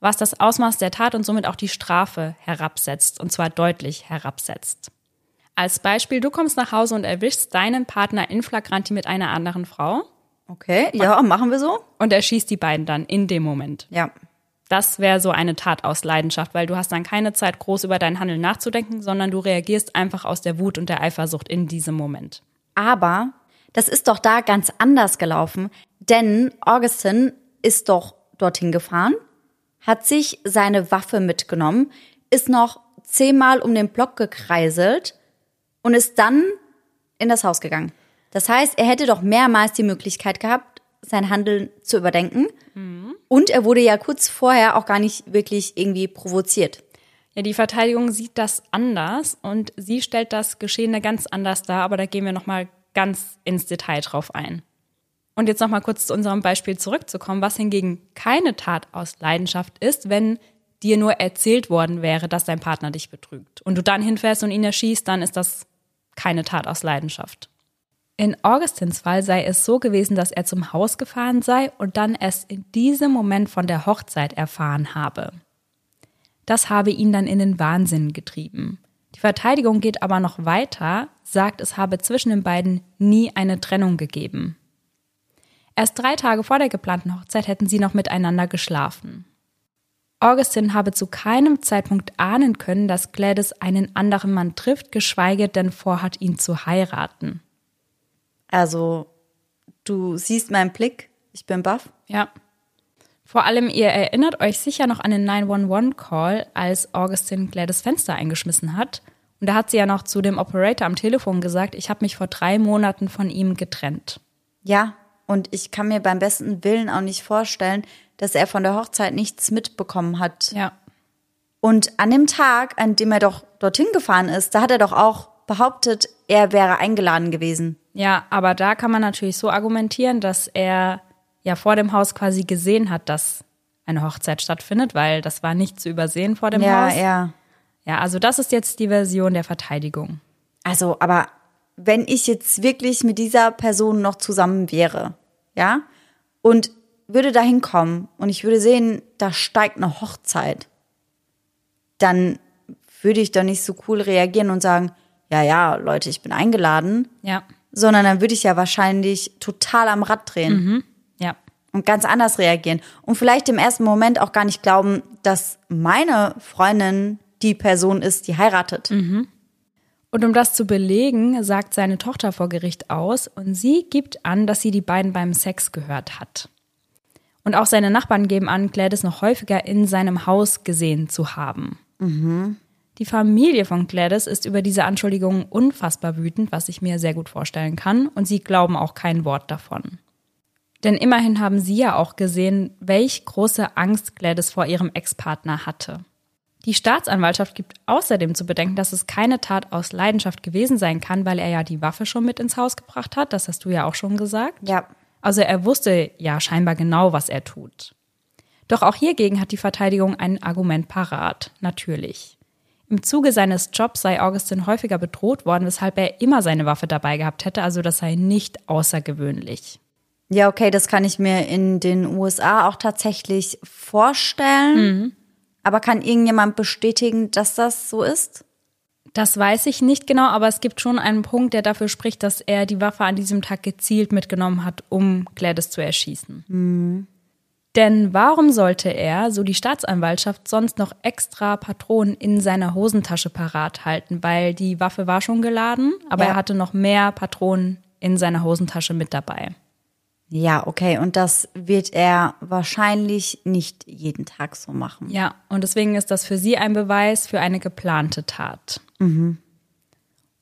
was das Ausmaß der Tat und somit auch die Strafe herabsetzt, und zwar deutlich herabsetzt. Als Beispiel, du kommst nach Hause und erwischst deinen Partner in Flagranti mit einer anderen Frau. Okay, ja, machen wir so. Und er schießt die beiden dann in dem Moment. Ja. Das wäre so eine Tat aus Leidenschaft, weil du hast dann keine Zeit, groß über dein Handeln nachzudenken, sondern du reagierst einfach aus der Wut und der Eifersucht in diesem Moment. Aber das ist doch da ganz anders gelaufen, denn Augustin ist doch dorthin gefahren, hat sich seine Waffe mitgenommen, ist noch zehnmal um den Block gekreiselt und ist dann in das Haus gegangen. Das heißt, er hätte doch mehrmals die Möglichkeit gehabt, sein Handeln zu überdenken. Mhm. Und er wurde ja kurz vorher auch gar nicht wirklich irgendwie provoziert. Ja, die Verteidigung sieht das anders und sie stellt das Geschehene ganz anders dar, aber da gehen wir nochmal ganz ins Detail drauf ein. Und jetzt nochmal kurz zu unserem Beispiel zurückzukommen, was hingegen keine Tat aus Leidenschaft ist, wenn dir nur erzählt worden wäre, dass dein Partner dich betrügt und du dann hinfährst und ihn erschießt, dann ist das keine Tat aus Leidenschaft. In Augustins Fall sei es so gewesen, dass er zum Haus gefahren sei und dann erst in diesem Moment von der Hochzeit erfahren habe. Das habe ihn dann in den Wahnsinn getrieben. Die Verteidigung geht aber noch weiter, sagt, es habe zwischen den beiden nie eine Trennung gegeben. Erst drei Tage vor der geplanten Hochzeit hätten sie noch miteinander geschlafen. Augustin habe zu keinem Zeitpunkt ahnen können, dass Gladys einen anderen Mann trifft, geschweige denn vorhat, ihn zu heiraten. Also, du siehst meinen Blick, ich bin baff. Ja. Vor allem, ihr erinnert euch sicher noch an den 911-Call, als Augustin Gladys Fenster eingeschmissen hat. Und da hat sie ja noch zu dem Operator am Telefon gesagt, ich habe mich vor drei Monaten von ihm getrennt. Ja, und ich kann mir beim besten Willen auch nicht vorstellen, dass er von der Hochzeit nichts mitbekommen hat. Ja. Und an dem Tag, an dem er doch dorthin gefahren ist, da hat er doch auch behauptet, er wäre eingeladen gewesen. Ja, aber da kann man natürlich so argumentieren, dass er ja vor dem Haus quasi gesehen hat, dass eine Hochzeit stattfindet, weil das war nicht zu übersehen vor dem ja, Haus. ja. Ja, also das ist jetzt die Version der Verteidigung. Also, aber wenn ich jetzt wirklich mit dieser Person noch zusammen wäre, ja, und würde da hinkommen und ich würde sehen, da steigt eine Hochzeit, dann würde ich doch nicht so cool reagieren und sagen, ja, ja, Leute, ich bin eingeladen, Ja. Sondern dann würde ich ja wahrscheinlich total am Rad drehen Ja. und ganz anders reagieren und vielleicht im ersten Moment auch gar nicht glauben, dass meine Freundin die Person ist, die heiratet. Und um das zu belegen, sagt seine Tochter vor Gericht aus und sie gibt an, dass sie die beiden beim Sex gehört hat. Und auch seine Nachbarn geben an, Gladys noch häufiger in seinem Haus gesehen zu haben. Die Familie von Gladys ist über diese Anschuldigungen unfassbar wütend, was ich mir sehr gut vorstellen kann, und sie glauben auch kein Wort davon. Denn immerhin haben sie ja auch gesehen, welch große Angst Gladys vor ihrem Ex-Partner hatte. Die Staatsanwaltschaft gibt außerdem zu bedenken, dass es keine Tat aus Leidenschaft gewesen sein kann, weil er ja die Waffe schon mit ins Haus gebracht hat. Das hast du ja auch schon gesagt. Ja. Also er wusste ja scheinbar genau, was er tut. Doch auch hiergegen hat die Verteidigung ein Argument parat, natürlich. Im Zuge seines Jobs sei Augustin häufiger bedroht worden, weshalb er immer seine Waffe dabei gehabt hätte, also das sei nicht außergewöhnlich. Ja, okay, das kann ich mir in den USA auch tatsächlich vorstellen. Aber kann irgendjemand bestätigen, dass das so ist? Das weiß ich nicht genau, aber es gibt schon einen Punkt, der dafür spricht, dass er die Waffe an diesem Tag gezielt mitgenommen hat, um Gladys zu erschießen. Denn warum sollte er, so die Staatsanwaltschaft, sonst noch extra Patronen in seiner Hosentasche parat halten? Weil die Waffe war schon geladen, aber Ja. er hatte noch mehr Patronen in seiner Hosentasche mit dabei. Ja, okay. Und das wird er wahrscheinlich nicht jeden Tag so machen. Ja, und deswegen ist das für sie ein Beweis für eine geplante Tat.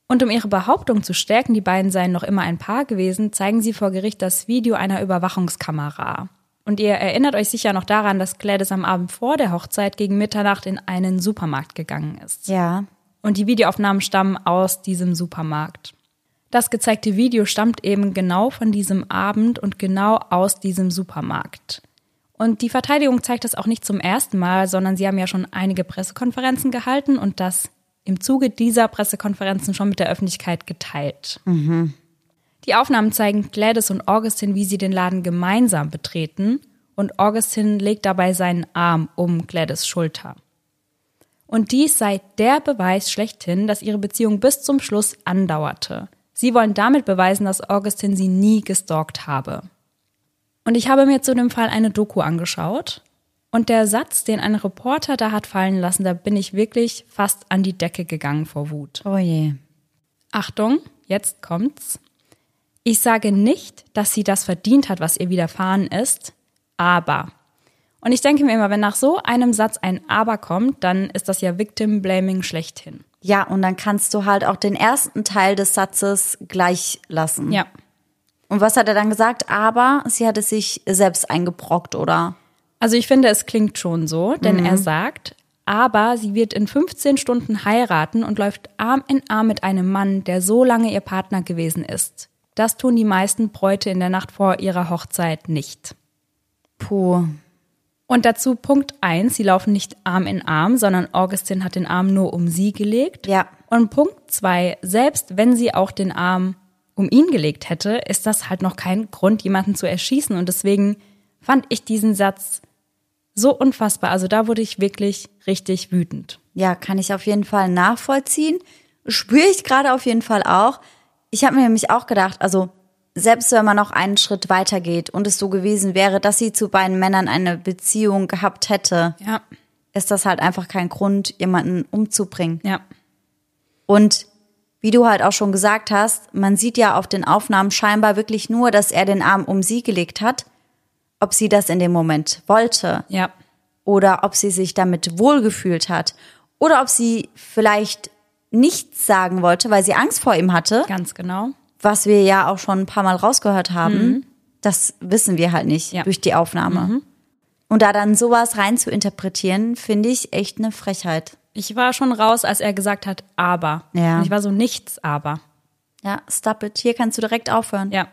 Und um ihre Behauptung zu stärken, die beiden seien noch immer ein Paar gewesen, zeigen sie vor Gericht das Video einer Überwachungskamera. Und ihr erinnert euch sicher noch daran, dass Gladys am Abend vor der Hochzeit gegen Mitternacht in einen Supermarkt gegangen ist. Ja. Und die Videoaufnahmen stammen aus diesem Supermarkt. Das gezeigte Video stammt eben genau von diesem Abend und genau aus diesem Supermarkt. Und die Verteidigung zeigt das auch nicht zum ersten Mal, sondern sie haben ja schon einige Pressekonferenzen gehalten und das im Zuge dieser Pressekonferenzen schon mit der Öffentlichkeit geteilt. Die Aufnahmen zeigen Gladys und Augustin, wie sie den Laden gemeinsam betreten und Augustin legt dabei seinen Arm um Gladys Schulter. Und dies sei der Beweis schlechthin, dass ihre Beziehung bis zum Schluss andauerte. Sie wollen damit beweisen, dass Augustin sie nie gestalkt habe. Und ich habe mir zu dem Fall eine Doku angeschaut. Und der Satz, den ein Reporter da hat fallen lassen, da bin ich wirklich fast an die Decke gegangen vor Wut. Oh je. Achtung, jetzt kommt's. Ich sage nicht, dass sie das verdient hat, was ihr widerfahren ist, aber. Und ich denke mir immer, wenn nach so einem Satz ein Aber kommt, dann ist das ja Victim Blaming schlechthin. Ja, und dann kannst du halt auch den ersten Teil des Satzes gleich lassen. Ja. Und was hat er dann gesagt? Aber sie hat es sich selbst eingebrockt, oder? Also ich finde, es klingt schon so, denn er sagt, aber sie wird in 15 Stunden heiraten und läuft Arm in Arm mit einem Mann, der so lange ihr Partner gewesen ist. Das tun die meisten Bräute in der Nacht vor ihrer Hochzeit nicht. Puh. Und dazu Punkt eins: sie laufen nicht Arm in Arm, sondern Augustin hat den Arm nur um sie gelegt. Ja. Und Punkt zwei: selbst wenn sie auch den Arm um ihn gelegt hätte, ist das halt noch kein Grund, jemanden zu erschießen. Und deswegen fand ich diesen Satz So unfassbar. Also da wurde ich wirklich richtig wütend. Ja, kann ich auf jeden Fall nachvollziehen. Spüre ich gerade auf jeden Fall auch. Ich habe mir nämlich auch gedacht, also selbst wenn man noch einen Schritt weiter geht und es so gewesen wäre, dass sie zu beiden Männern eine Beziehung gehabt hätte, Ja. ist das halt einfach kein Grund, jemanden umzubringen. Ja. Und wie du halt auch schon gesagt hast, man sieht ja auf den Aufnahmen scheinbar wirklich nur, dass er den Arm um sie gelegt hat. Ob sie das in dem Moment wollte Ja. oder ob sie sich damit wohlgefühlt hat oder ob sie vielleicht nichts sagen wollte, weil sie Angst vor ihm hatte, Ganz genau. was wir ja auch schon ein paar Mal rausgehört haben. Das wissen wir halt nicht Ja. durch die Aufnahme. Und da dann sowas rein zu interpretieren, finde ich echt eine Frechheit. Ich war schon raus, als er gesagt hat, aber. Ja. Und ich war so nichts, aber. Ja, stop it. Hier kannst du direkt aufhören. Ja.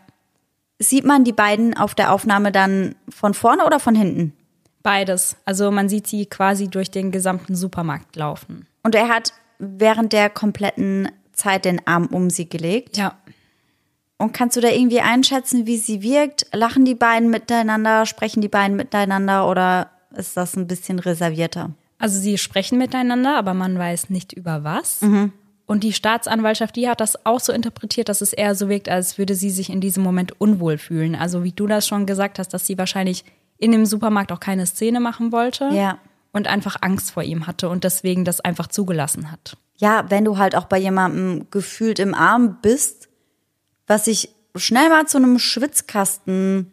Sieht man die beiden auf der Aufnahme dann von vorne oder von hinten? Beides. Also man sieht sie quasi durch den gesamten Supermarkt laufen. Und er hat während der kompletten Zeit den Arm um sie gelegt. Ja. Und kannst du da irgendwie einschätzen, wie sie wirkt? Lachen die beiden miteinander? Sprechen die beiden miteinander? Oder ist das ein bisschen reservierter? Also sie sprechen miteinander, aber man weiß nicht über was. Und die Staatsanwaltschaft, die hat das auch so interpretiert, dass es eher so wirkt, als würde sie sich in diesem Moment unwohl fühlen. Also wie du das schon gesagt hast, dass sie wahrscheinlich in dem Supermarkt auch keine Szene machen wollte. Ja. Und einfach Angst vor ihm hatte und deswegen das einfach zugelassen hat. Ja, wenn du halt auch bei jemandem gefühlt im Arm bist, was sich schnell mal zu einem Schwitzkasten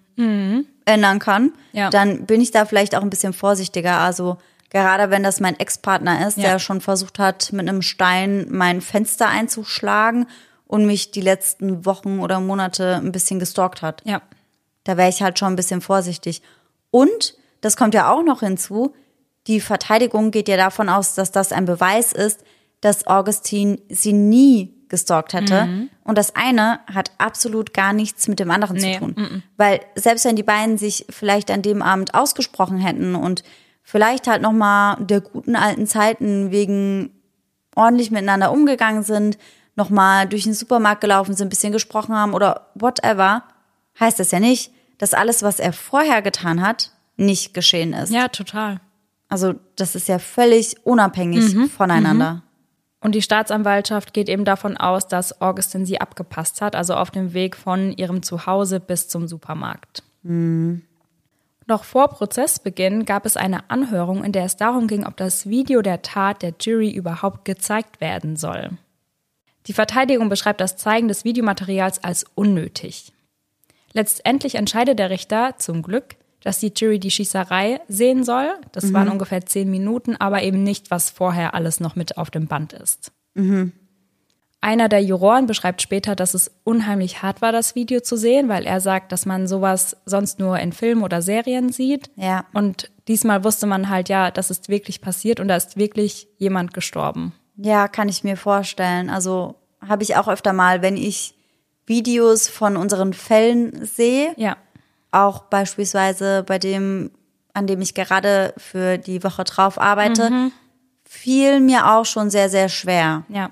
ändern kann, Ja. dann bin ich da vielleicht auch ein bisschen vorsichtiger. Also gerade wenn das mein Ex-Partner ist, Ja. der schon versucht hat, mit einem Stein mein Fenster einzuschlagen und mich die letzten Wochen oder Monate ein bisschen gestalkt hat. Ja. Da wäre ich halt schon ein bisschen vorsichtig. Und, das kommt ja auch noch hinzu, die Verteidigung geht ja davon aus, dass das ein Beweis ist, dass Augustin sie nie gestalkt hätte. Und das eine hat absolut gar nichts mit dem anderen Nee, zu tun. Weil selbst wenn die beiden sich vielleicht an dem Abend ausgesprochen hätten und vielleicht halt nochmal der guten alten Zeiten wegen ordentlich miteinander umgegangen sind, nochmal durch den Supermarkt gelaufen sind, ein bisschen gesprochen haben oder whatever, heißt das ja nicht, dass alles, was er vorher getan hat, nicht geschehen ist. Ja, total. Also das ist ja völlig unabhängig voneinander. Und die Staatsanwaltschaft geht eben davon aus, dass Augustin sie abgepasst hat, also auf dem Weg von ihrem Zuhause bis zum Supermarkt. Noch vor Prozessbeginn gab es eine Anhörung, in der es darum ging, ob das Video der Tat der Jury überhaupt gezeigt werden soll. Die Verteidigung beschreibt das Zeigen des Videomaterials als unnötig. Letztendlich entscheidet der Richter zum Glück, dass die Jury die Schießerei sehen soll. Das waren ungefähr zehn Minuten, aber eben nicht, was vorher alles noch mit auf dem Band ist. Einer der Juroren beschreibt später, dass es unheimlich hart war, das Video zu sehen, weil er sagt, dass man sowas sonst nur in Filmen oder Serien sieht. Ja. Und diesmal wusste man halt, ja, das ist wirklich passiert und da ist wirklich jemand gestorben. Ja, kann ich mir vorstellen. Also habe ich auch öfter mal, wenn ich Videos von unseren Fällen sehe, Ja. Auch beispielsweise bei dem, an dem ich gerade für die Woche drauf arbeite, fiel mir auch schon sehr, sehr schwer. Ja.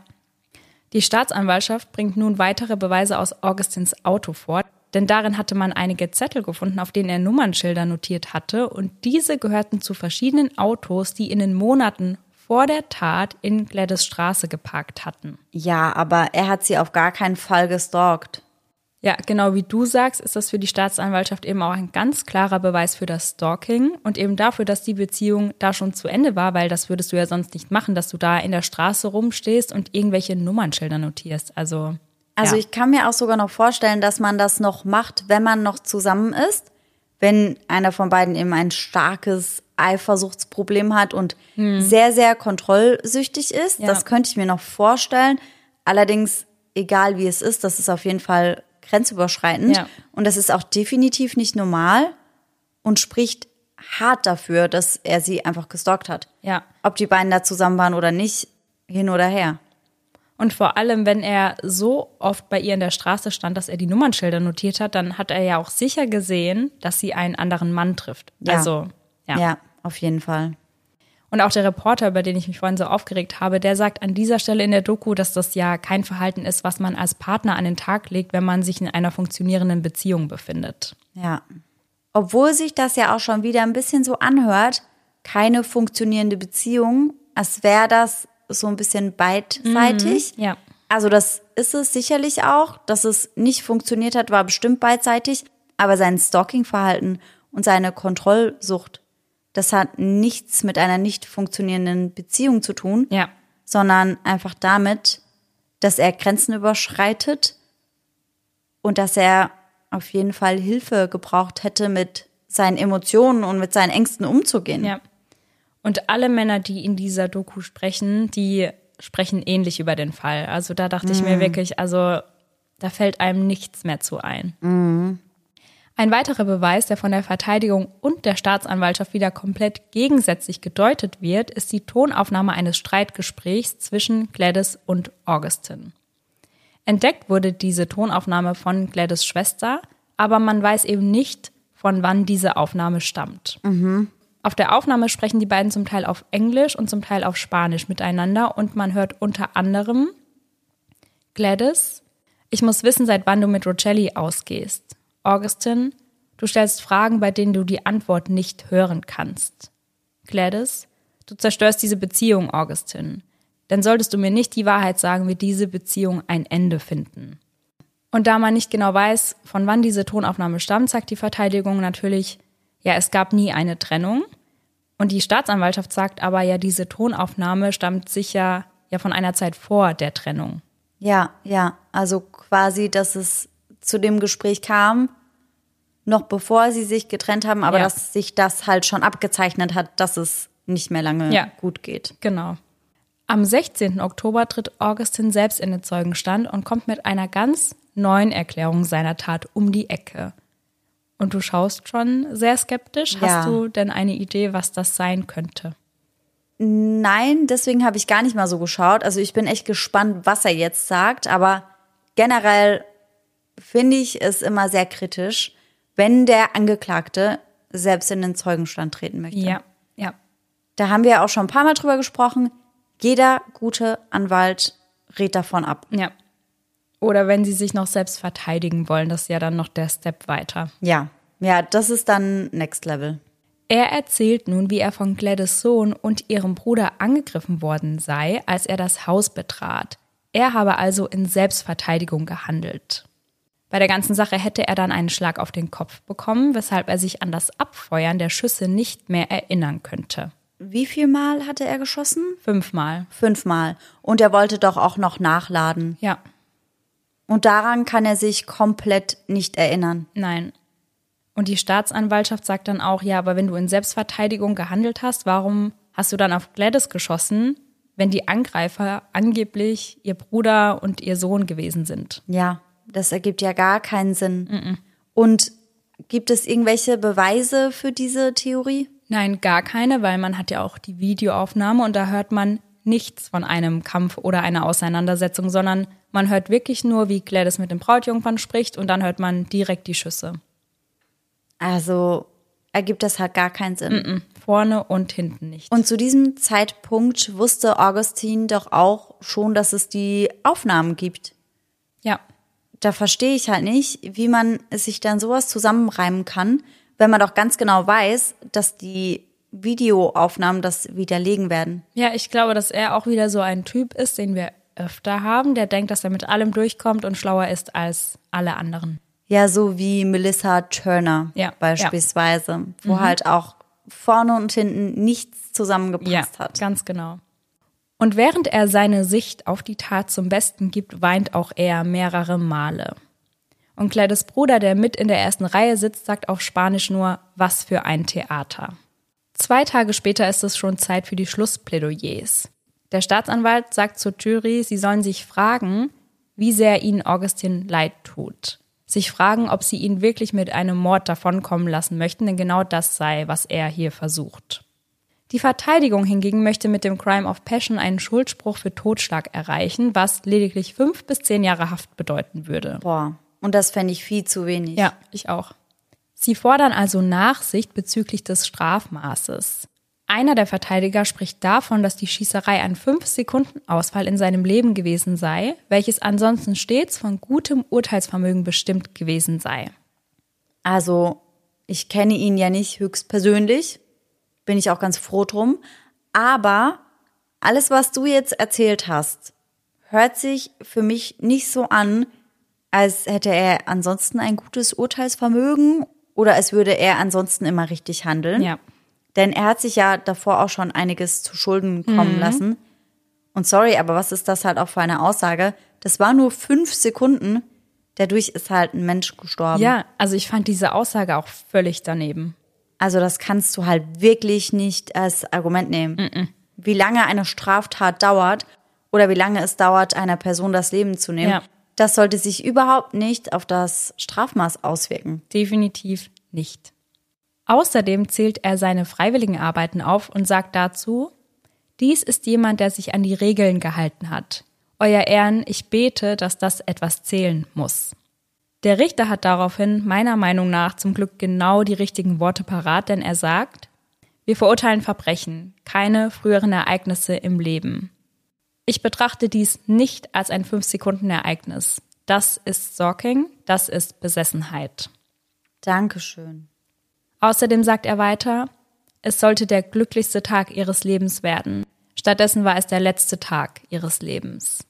Die Staatsanwaltschaft bringt nun weitere Beweise aus Augustins Auto vor, denn darin hatte man einige Zettel gefunden, auf denen er Nummernschilder notiert hatte und diese gehörten zu verschiedenen Autos, die in den Monaten vor der Tat in Gladys Straße geparkt hatten. Ja, aber er hat sie auf gar keinen Fall gestalkt. Ja, genau wie du sagst, ist das für die Staatsanwaltschaft eben auch ein ganz klarer Beweis für das Stalking und eben dafür, dass die Beziehung da schon zu Ende war, weil das würdest du ja sonst nicht machen, dass du da in der Straße rumstehst und irgendwelche Nummernschilder notierst. Also, Also ja. ich kann mir auch sogar noch vorstellen, dass man das noch macht, wenn man noch zusammen ist. Wenn einer von beiden eben ein starkes Eifersuchtsproblem hat und sehr, sehr kontrollsüchtig ist. Ja. Das könnte ich mir noch vorstellen. Allerdings, egal wie es ist, das ist auf jeden Fall grenzüberschreitend. Ja. Und das ist auch definitiv nicht normal und spricht hart dafür, dass er sie einfach gestalkt hat. ja. Ob die beiden da zusammen waren oder nicht, hin oder her. Und vor allem, wenn er so oft bei ihr in der Straße stand, dass er die Nummernschilder notiert hat, dann hat er ja auch sicher gesehen, dass sie einen anderen Mann trifft. Ja. Also, ja. ja, auf jeden Fall. Und auch der Reporter, über den ich mich vorhin so aufgeregt habe, der sagt an dieser Stelle in der Doku, dass das ja kein Verhalten ist, was man als Partner an den Tag legt, wenn man sich in einer funktionierenden Beziehung befindet. Ja. Obwohl sich das ja auch schon wieder ein bisschen so anhört, keine funktionierende Beziehung, als wäre das so ein bisschen beidseitig. Ja. Also das ist es sicherlich auch, dass es nicht funktioniert hat, war bestimmt beidseitig, aber sein Stalking-Verhalten und seine Kontrollsucht, das hat nichts mit einer nicht funktionierenden Beziehung zu tun, Ja. sondern einfach damit, dass er Grenzen überschreitet und dass er auf jeden Fall Hilfe gebraucht hätte, mit seinen Emotionen und mit seinen Ängsten umzugehen. Ja. Und alle Männer, die in dieser Doku sprechen, die sprechen ähnlich über den Fall. Also da dachte ich mir wirklich, also da fällt einem nichts mehr zu ein. Ein weiterer Beweis, der von der Verteidigung und der Staatsanwaltschaft wieder komplett gegensätzlich gedeutet wird, ist die Tonaufnahme eines Streitgesprächs zwischen Gladys und Augustin. Entdeckt wurde diese Tonaufnahme von Gladys Schwester, aber man weiß eben nicht, von wann diese Aufnahme stammt. Auf der Aufnahme sprechen die beiden zum Teil auf Englisch und zum Teil auf Spanisch miteinander und man hört unter anderem Gladys, ich muss wissen, seit wann du mit Rocelli ausgehst. Augustin, du stellst Fragen, bei denen du die Antwort nicht hören kannst. Gladys, du zerstörst diese Beziehung, Augustin. Denn solltest du mir nicht die Wahrheit sagen, wird diese Beziehung ein Ende finden. Und da man nicht genau weiß, von wann diese Tonaufnahme stammt, sagt die Verteidigung natürlich, ja, es gab nie eine Trennung. Und die Staatsanwaltschaft sagt aber, ja, diese Tonaufnahme stammt sicher ja von einer Zeit vor der Trennung. Ja, ja. Also quasi, dass es zu dem Gespräch kam, noch bevor sie sich getrennt haben, aber Ja. dass sich das halt schon abgezeichnet hat, dass es nicht mehr lange Ja. gut geht. Genau. Am 16. Oktober tritt Augustin selbst in den Zeugenstand und kommt mit einer ganz neuen Erklärung seiner Tat um die Ecke. Und du schaust schon sehr skeptisch. Ja. Hast du denn eine Idee, was das sein könnte? Nein, deswegen habe ich gar nicht mal so geschaut. Also ich bin echt gespannt, was er jetzt sagt, aber generell finde ich es immer sehr kritisch, wenn der Angeklagte selbst in den Zeugenstand treten möchte. Ja, ja, Da haben wir auch schon ein paar Mal drüber gesprochen. Jeder gute Anwalt rät davon ab. ja. Oder wenn sie sich noch selbst verteidigen wollen, das ist ja dann noch der Step weiter. Ja, ja, das ist dann Next Level. Er erzählt nun, wie er von Gladys Sohn und ihrem Bruder angegriffen worden sei, als er das Haus betrat. Er habe also in Selbstverteidigung gehandelt. Bei der ganzen Sache hätte er dann einen Schlag auf den Kopf bekommen, weshalb er sich an das Abfeuern der Schüsse nicht mehr erinnern könnte. Wie viel Mal hatte er geschossen? Fünfmal. Fünfmal. Und er wollte doch auch noch nachladen. Ja, Und daran kann er sich komplett nicht erinnern. nein. Und die Staatsanwaltschaft sagt dann auch, ja, aber wenn du in Selbstverteidigung gehandelt hast, warum hast du dann auf Gladys geschossen, wenn die Angreifer angeblich ihr Bruder und ihr Sohn gewesen sind? Ja, das ergibt ja gar keinen Sinn. Und gibt es irgendwelche Beweise für diese Theorie? Nein, gar keine, weil man hat ja auch die Videoaufnahme und da hört man nichts von einem Kampf oder einer Auseinandersetzung, sondern man hört wirklich nur, wie Gladys mit dem Brautjungfern spricht und dann hört man direkt die Schüsse. Also ergibt das halt gar keinen Sinn. Mhm. Vorne und hinten nicht. Und zu diesem Zeitpunkt wusste Augustin doch auch schon, dass es die Aufnahmen gibt. ja, Da verstehe ich halt nicht, wie man sich dann sowas zusammenreimen kann, wenn man doch ganz genau weiß, dass die Videoaufnahmen das widerlegen werden. ja, ich glaube, dass er auch wieder so ein Typ ist, den wir öfter haben, der denkt, dass er mit allem durchkommt und schlauer ist als alle anderen. Ja, so wie Melissa Turner Ja, beispielsweise, wo halt auch vorne und hinten nichts zusammengepasst hat. ganz genau. Und während er seine Sicht auf die Tat zum Besten gibt, weint auch er mehrere Male. Und Gladys Bruder, der mit in der ersten Reihe sitzt, sagt auf Spanisch nur, was für ein Theater. Zwei Tage später ist es schon Zeit für die Schlussplädoyers. Der Staatsanwalt sagt zur Jury, sie sollen sich fragen, wie sehr ihnen Augustin leid tut. Sich fragen, ob sie ihn wirklich mit einem Mord davonkommen lassen möchten, denn genau das sei, was er hier versucht. Die Verteidigung hingegen möchte mit dem Crime of Passion einen Schuldspruch für Totschlag erreichen, was lediglich fünf bis zehn Jahre Haft bedeuten würde. Boah, und das fände ich viel zu wenig. Ja, ich auch. Sie fordern also Nachsicht bezüglich des Strafmaßes. Einer der Verteidiger spricht davon, dass die Schießerei ein 5-Sekunden-Ausfall in seinem Leben gewesen sei, welches ansonsten stets von gutem Urteilsvermögen bestimmt gewesen sei. Also, ich kenne ihn ja nicht höchstpersönlich, bin ich auch ganz froh drum. Aber alles, was du jetzt erzählt hast, hört sich für mich nicht so an, als hätte er ansonsten ein gutes Urteilsvermögen oder als würde er ansonsten immer richtig handeln. Ja. Denn er hat sich ja davor auch schon einiges zu Schulden kommen Mhm. lassen. Und sorry, aber was ist das halt auch für eine Aussage? Das war nur fünf Sekunden. Dadurch ist halt ein Mensch gestorben. Ja, also ich fand diese Aussage auch völlig daneben. Also das kannst du halt wirklich nicht als Argument nehmen. Wie lange eine Straftat dauert oder wie lange es dauert, einer Person das Leben zu nehmen, Ja. das sollte sich überhaupt nicht auf das Strafmaß auswirken. Definitiv nicht. Außerdem zählt er seine freiwilligen Arbeiten auf und sagt dazu, dies ist jemand, der sich an die Regeln gehalten hat. Euer Ehren, ich bete, dass das etwas zählen muss. Der Richter hat daraufhin meiner Meinung nach zum Glück genau die richtigen Worte parat, denn er sagt, wir verurteilen Verbrechen, keine früheren Ereignisse im Leben. Ich betrachte dies nicht als ein 5-Sekunden-Ereignis. Das ist Stalking, das ist Besessenheit. Dankeschön. Außerdem sagt er weiter, es sollte der glücklichste Tag ihres Lebens werden. Stattdessen war es der letzte Tag ihres Lebens.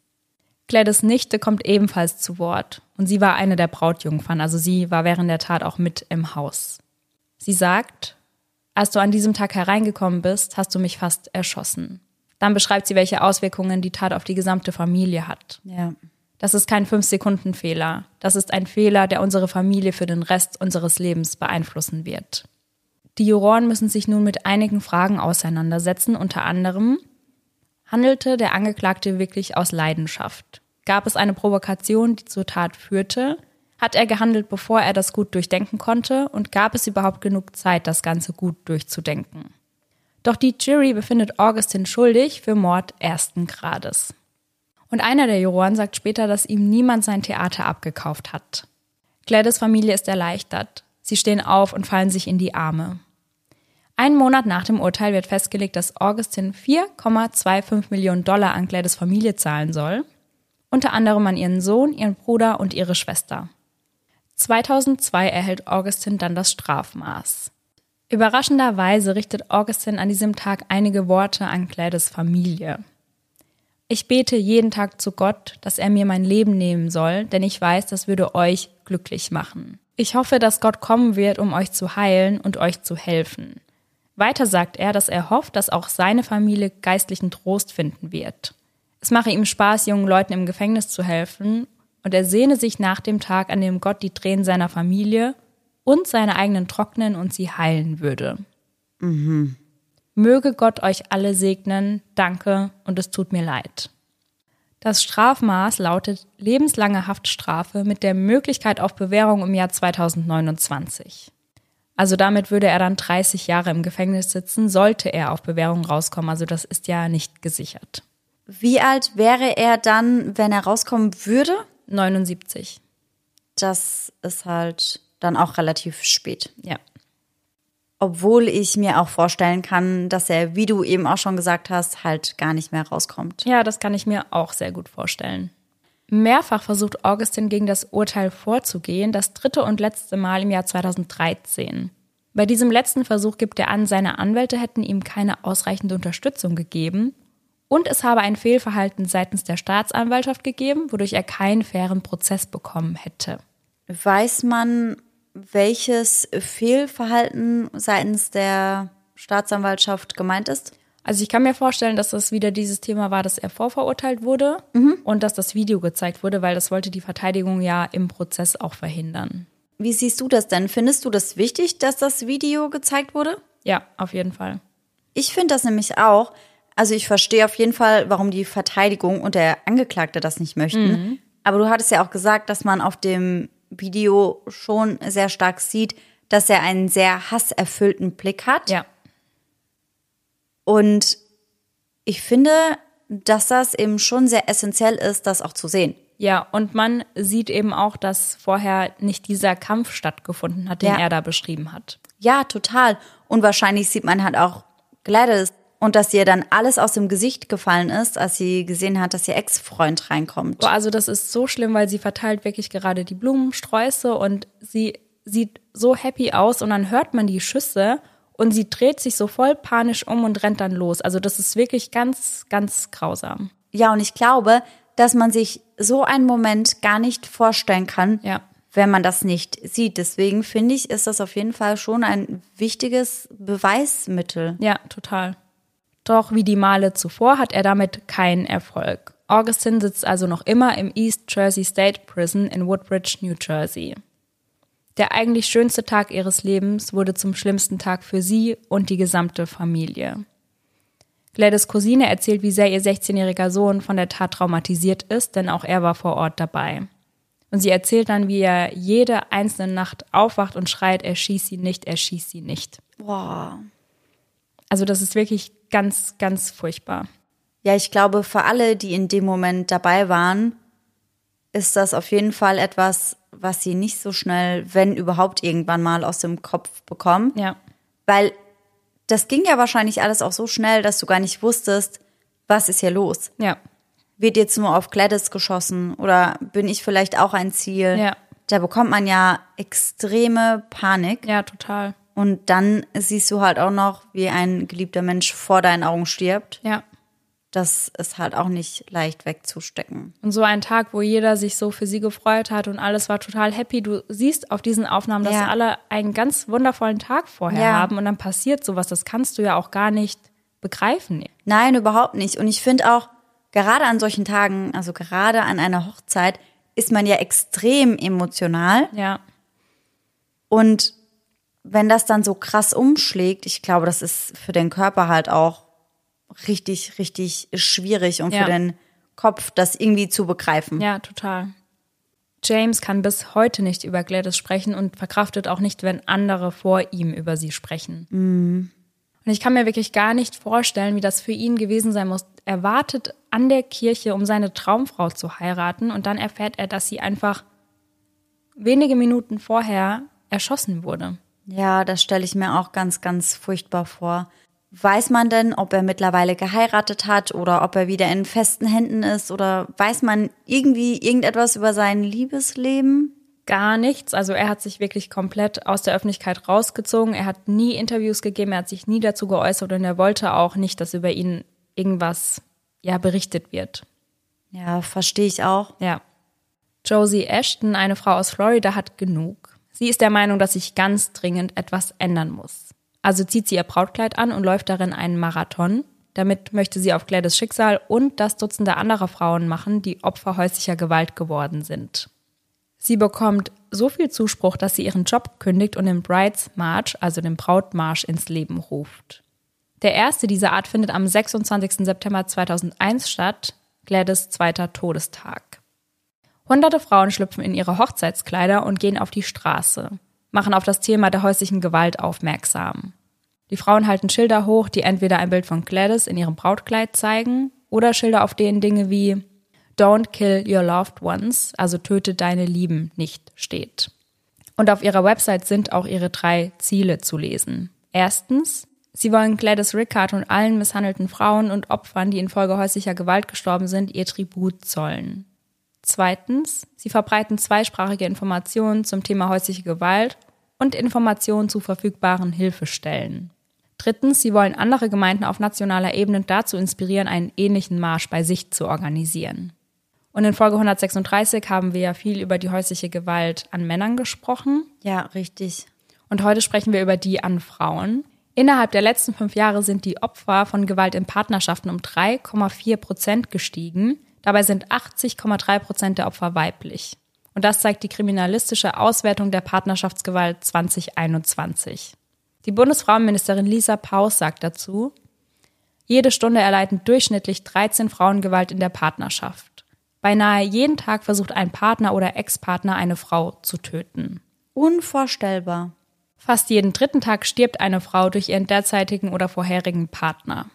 Gladys Nichte kommt ebenfalls zu Wort und sie war eine der Brautjungfern, also sie war während der Tat auch mit im Haus. Sie sagt, als du an diesem Tag hereingekommen bist, hast du mich fast erschossen. Dann beschreibt sie, welche Auswirkungen die Tat auf die gesamte Familie hat. Ja. Das ist kein 5-Sekunden-Fehler. Das ist ein Fehler, der unsere Familie für den Rest unseres Lebens beeinflussen wird. Die Juroren müssen sich nun mit einigen Fragen auseinandersetzen, unter anderem, handelte der Angeklagte wirklich aus Leidenschaft? Gab es eine Provokation, die zur Tat führte? Hat er gehandelt, bevor er das gut durchdenken konnte? Und gab es überhaupt genug Zeit, das Ganze gut durchzudenken? Doch die Jury befindet Augustin schuldig für Mord ersten Grades. Und einer der Juroren sagt später, dass ihm niemand sein Theater abgekauft hat. Gladys Familie ist erleichtert. Sie stehen auf und fallen sich in die Arme. Einen Monat nach dem Urteil wird festgelegt, dass Augustin 4,25 Millionen Dollar an Gladys Familie zahlen soll. Unter anderem an ihren Sohn, ihren Bruder und ihre Schwester. 2002 erhält Augustin dann das Strafmaß. Überraschenderweise richtet Augustin an diesem Tag einige Worte an Gladys Familie. Ich bete jeden Tag zu Gott, dass er mir mein Leben nehmen soll, denn ich weiß, das würde euch glücklich machen. Ich hoffe, dass Gott kommen wird, um euch zu heilen und euch zu helfen. Weiter sagt er, dass er hofft, dass auch seine Familie geistlichen Trost finden wird. Es mache ihm Spaß, jungen Leuten im Gefängnis zu helfen, und er sehne sich nach dem Tag, an dem Gott die Tränen seiner Familie und seine eigenen trocknen und sie heilen würde. Möge Gott euch alle segnen, danke und es tut mir leid. Das Strafmaß lautet lebenslange Haftstrafe mit der Möglichkeit auf Bewährung im Jahr 2029. Also damit würde er dann 30 Jahre im Gefängnis sitzen, sollte er auf Bewährung rauskommen. Also das ist ja nicht gesichert. Wie alt wäre er dann, wenn er rauskommen würde? 79. Das ist halt dann auch relativ spät. Ja. Obwohl ich mir auch vorstellen kann, dass er, wie du eben auch schon gesagt hast, halt gar nicht mehr rauskommt. Ja, das kann ich mir auch sehr gut vorstellen. Mehrfach versucht Augustin gegen das Urteil vorzugehen, das dritte und letzte Mal im Jahr 2013. Bei diesem letzten Versuch gibt er an, seine Anwälte hätten ihm keine ausreichende Unterstützung gegeben und es habe ein Fehlverhalten seitens der Staatsanwaltschaft gegeben, wodurch er keinen fairen Prozess bekommen hätte. Weiß man, welches Fehlverhalten seitens der Staatsanwaltschaft gemeint ist? Also ich kann mir vorstellen, dass das wieder dieses Thema war, dass er vorverurteilt wurde und dass das Video gezeigt wurde, weil das wollte die Verteidigung ja im Prozess auch verhindern. Wie siehst du das denn? Findest du das wichtig, dass das Video gezeigt wurde? Ja, auf jeden Fall. Ich finde das nämlich auch. Also ich verstehe auf jeden Fall, warum die Verteidigung und der Angeklagte das nicht möchten. Aber du hattest ja auch gesagt, dass man auf dem Video schon sehr stark sieht, dass er einen sehr hasserfüllten Blick hat. Ja. Und ich finde, dass das eben schon sehr essentiell ist, das auch zu sehen. Ja, und man sieht eben auch, dass vorher nicht dieser Kampf stattgefunden hat, den Ja. er da beschrieben hat. Ja, total. Und wahrscheinlich sieht man halt auch Gladys und dass ihr dann alles aus dem Gesicht gefallen ist, als sie gesehen hat, dass ihr Ex-Freund reinkommt. Boah, also das ist so schlimm, weil sie verteilt wirklich gerade die Blumensträuße und sie sieht so happy aus und dann hört man die Schüsse Und sie dreht sich so voll panisch um und rennt dann los. Also das ist wirklich ganz, ganz grausam. Ja, und ich glaube, dass man sich so einen Moment gar nicht vorstellen kann, Ja. wenn man das nicht sieht. Deswegen finde ich, ist das auf jeden Fall schon ein wichtiges Beweismittel. Ja, total. Doch wie die Male zuvor hat er damit keinen Erfolg. Augustin sitzt also noch immer im East Jersey State Prison in Woodbridge, New Jersey. Der eigentlich schönste Tag ihres Lebens wurde zum schlimmsten Tag für sie und die gesamte Familie. Gladys Cousine erzählt, wie sehr ihr 16-jähriger Sohn von der Tat traumatisiert ist, denn auch er war vor Ort dabei. Und sie erzählt dann, wie er jede einzelne Nacht aufwacht und schreit, er schießt sie nicht, er schießt sie nicht. Boah. Also das ist wirklich ganz, ganz furchtbar. Ja, ich glaube, für alle, die in dem Moment dabei waren, ist das auf jeden Fall etwas, was sie nicht so schnell, wenn überhaupt irgendwann mal aus dem Kopf bekommen. Ja. Weil das ging ja wahrscheinlich alles auch so schnell, dass du gar nicht wusstest, was ist hier los. Ja. Wird jetzt nur auf Gladys geschossen oder bin ich vielleicht auch ein Ziel? Ja. Da bekommt man ja extreme Panik. Ja, total. Und dann siehst du halt auch noch, wie ein geliebter Mensch vor deinen Augen stirbt. Ja. Das ist halt auch nicht leicht wegzustecken. Und so ein Tag, wo jeder sich so für sie gefreut hat und alles war total happy. Du siehst auf diesen Aufnahmen, dass Ja. alle einen ganz wundervollen Tag vorher Ja. haben und dann passiert sowas. Das kannst du ja auch gar nicht begreifen. Nein, überhaupt nicht. Und ich finde auch, gerade an solchen Tagen, also gerade an einer Hochzeit, ist man ja extrem emotional. Ja. Und wenn das dann so krass umschlägt, ich glaube, das ist für den Körper halt auch richtig, richtig schwierig und Ja. für den Kopf, das irgendwie zu begreifen. Ja, total. James kann bis heute nicht über Gladys sprechen und verkraftet auch nicht, wenn andere vor ihm über sie sprechen. Und ich kann mir wirklich gar nicht vorstellen, wie das für ihn gewesen sein muss. Er wartet an der Kirche, um seine Traumfrau zu heiraten und dann erfährt er, dass sie einfach wenige Minuten vorher erschossen wurde. Ja, das stelle ich mir auch ganz, ganz furchtbar vor. Weiß man denn, ob er mittlerweile geheiratet hat oder ob er wieder in festen Händen ist oder weiß man irgendwie irgendetwas über sein Liebesleben? Gar nichts. Also er hat sich wirklich komplett aus der Öffentlichkeit rausgezogen. Er hat nie Interviews gegeben, er hat sich nie dazu geäußert und er wollte auch nicht, dass über ihn irgendwas ja berichtet wird. Ja, verstehe ich auch. Ja. Josie Ashton, eine Frau aus Florida, hat genug. Sie ist der Meinung, dass sich ganz dringend etwas ändern muss. Also zieht sie ihr Brautkleid an und läuft darin einen Marathon. Damit möchte sie auf Gladys Schicksal und das Dutzende anderer Frauen machen, die Opfer häuslicher Gewalt geworden sind. Sie bekommt so viel Zuspruch, dass sie ihren Job kündigt und den Brides March, also den Brautmarsch, ins Leben ruft. Der erste dieser Art findet am 26. September 2001 statt, Gladys zweiter Todestag. Hunderte Frauen schlüpfen in ihre Hochzeitskleider und gehen auf die Straße, machen auf das Thema der häuslichen Gewalt aufmerksam. Die Frauen halten Schilder hoch, die entweder ein Bild von Gladys in ihrem Brautkleid zeigen oder Schilder, auf denen Dinge wie Don't kill your loved ones, also töte deine Lieben nicht steht. Und auf ihrer Website sind auch ihre drei Ziele zu lesen. Erstens, sie wollen Gladys Rickard und allen misshandelten Frauen und Opfern, die infolge häuslicher Gewalt gestorben sind, ihr Tribut zollen. Zweitens, sie verbreiten zweisprachige Informationen zum Thema häusliche Gewalt und Informationen zu verfügbaren Hilfestellen. Drittens, sie wollen andere Gemeinden auf nationaler Ebene dazu inspirieren, einen ähnlichen Marsch bei sich zu organisieren. Und in Folge 136 haben wir ja viel über die häusliche Gewalt an Männern gesprochen. Ja, richtig. Und heute sprechen wir über die an Frauen. Innerhalb der letzten fünf Jahre sind die Opfer von Gewalt in Partnerschaften um 3,4 Prozent gestiegen. Dabei sind 80,3 Prozent der Opfer weiblich. Und das zeigt die kriminalistische Auswertung der Partnerschaftsgewalt 2021. Die Bundesfrauenministerin Lisa Paus sagt dazu, jede Stunde erleiden durchschnittlich 13 Frauen Gewalt in der Partnerschaft. Beinahe jeden Tag versucht ein Partner oder Ex-Partner eine Frau zu töten. Unvorstellbar. Fast jeden dritten Tag stirbt eine Frau durch ihren derzeitigen oder vorherigen Partner.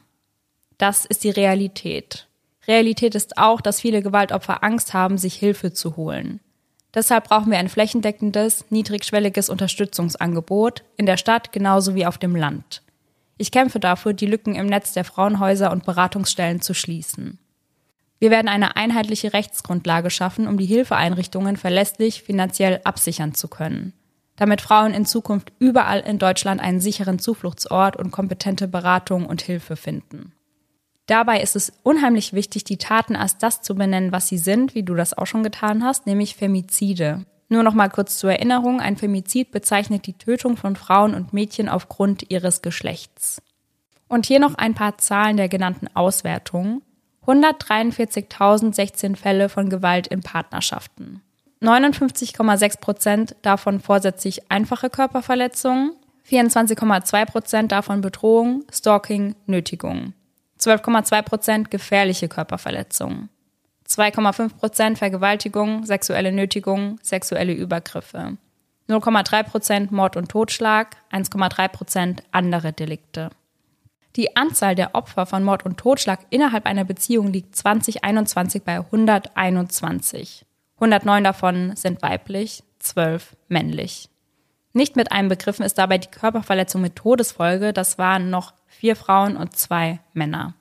Das ist die Realität. Realität ist auch, dass viele Gewaltopfer Angst haben, sich Hilfe zu holen. Deshalb brauchen wir ein flächendeckendes, niedrigschwelliges Unterstützungsangebot in der Stadt genauso wie auf dem Land. Ich kämpfe dafür, die Lücken im Netz der Frauenhäuser und Beratungsstellen zu schließen. Wir werden eine einheitliche Rechtsgrundlage schaffen, um die Hilfeeinrichtungen verlässlich finanziell absichern zu können. damit Frauen in Zukunft überall in Deutschland einen sicheren Zufluchtsort und kompetente Beratung und Hilfe finden. Dabei ist es unheimlich wichtig, die Taten als das zu benennen, was sie sind, wie du das auch schon getan hast, nämlich Femizide. Nur noch mal kurz zur Erinnerung, ein Femizid bezeichnet die Tötung von Frauen und Mädchen aufgrund ihres Geschlechts. Und hier noch ein paar Zahlen der genannten Auswertung. 143.016 Fälle von Gewalt in Partnerschaften. 59,6 Prozent davon vorsätzlich einfache Körperverletzungen, 24,2 Prozent davon Bedrohung, Stalking, Nötigung. 12,2 Prozent gefährliche Körperverletzungen. 2,5 Prozent Vergewaltigung, sexuelle Nötigung, sexuelle Übergriffe. 0,3 Prozent Mord und Totschlag, 1,3 Prozent andere Delikte. Die Anzahl der Opfer von Mord und Totschlag innerhalb einer Beziehung liegt 2021 bei 121. 109 davon sind weiblich, 12 männlich. Nicht mit einbegriffen ist dabei die Körperverletzung mit Todesfolge, das waren noch vier Frauen und zwei Männer.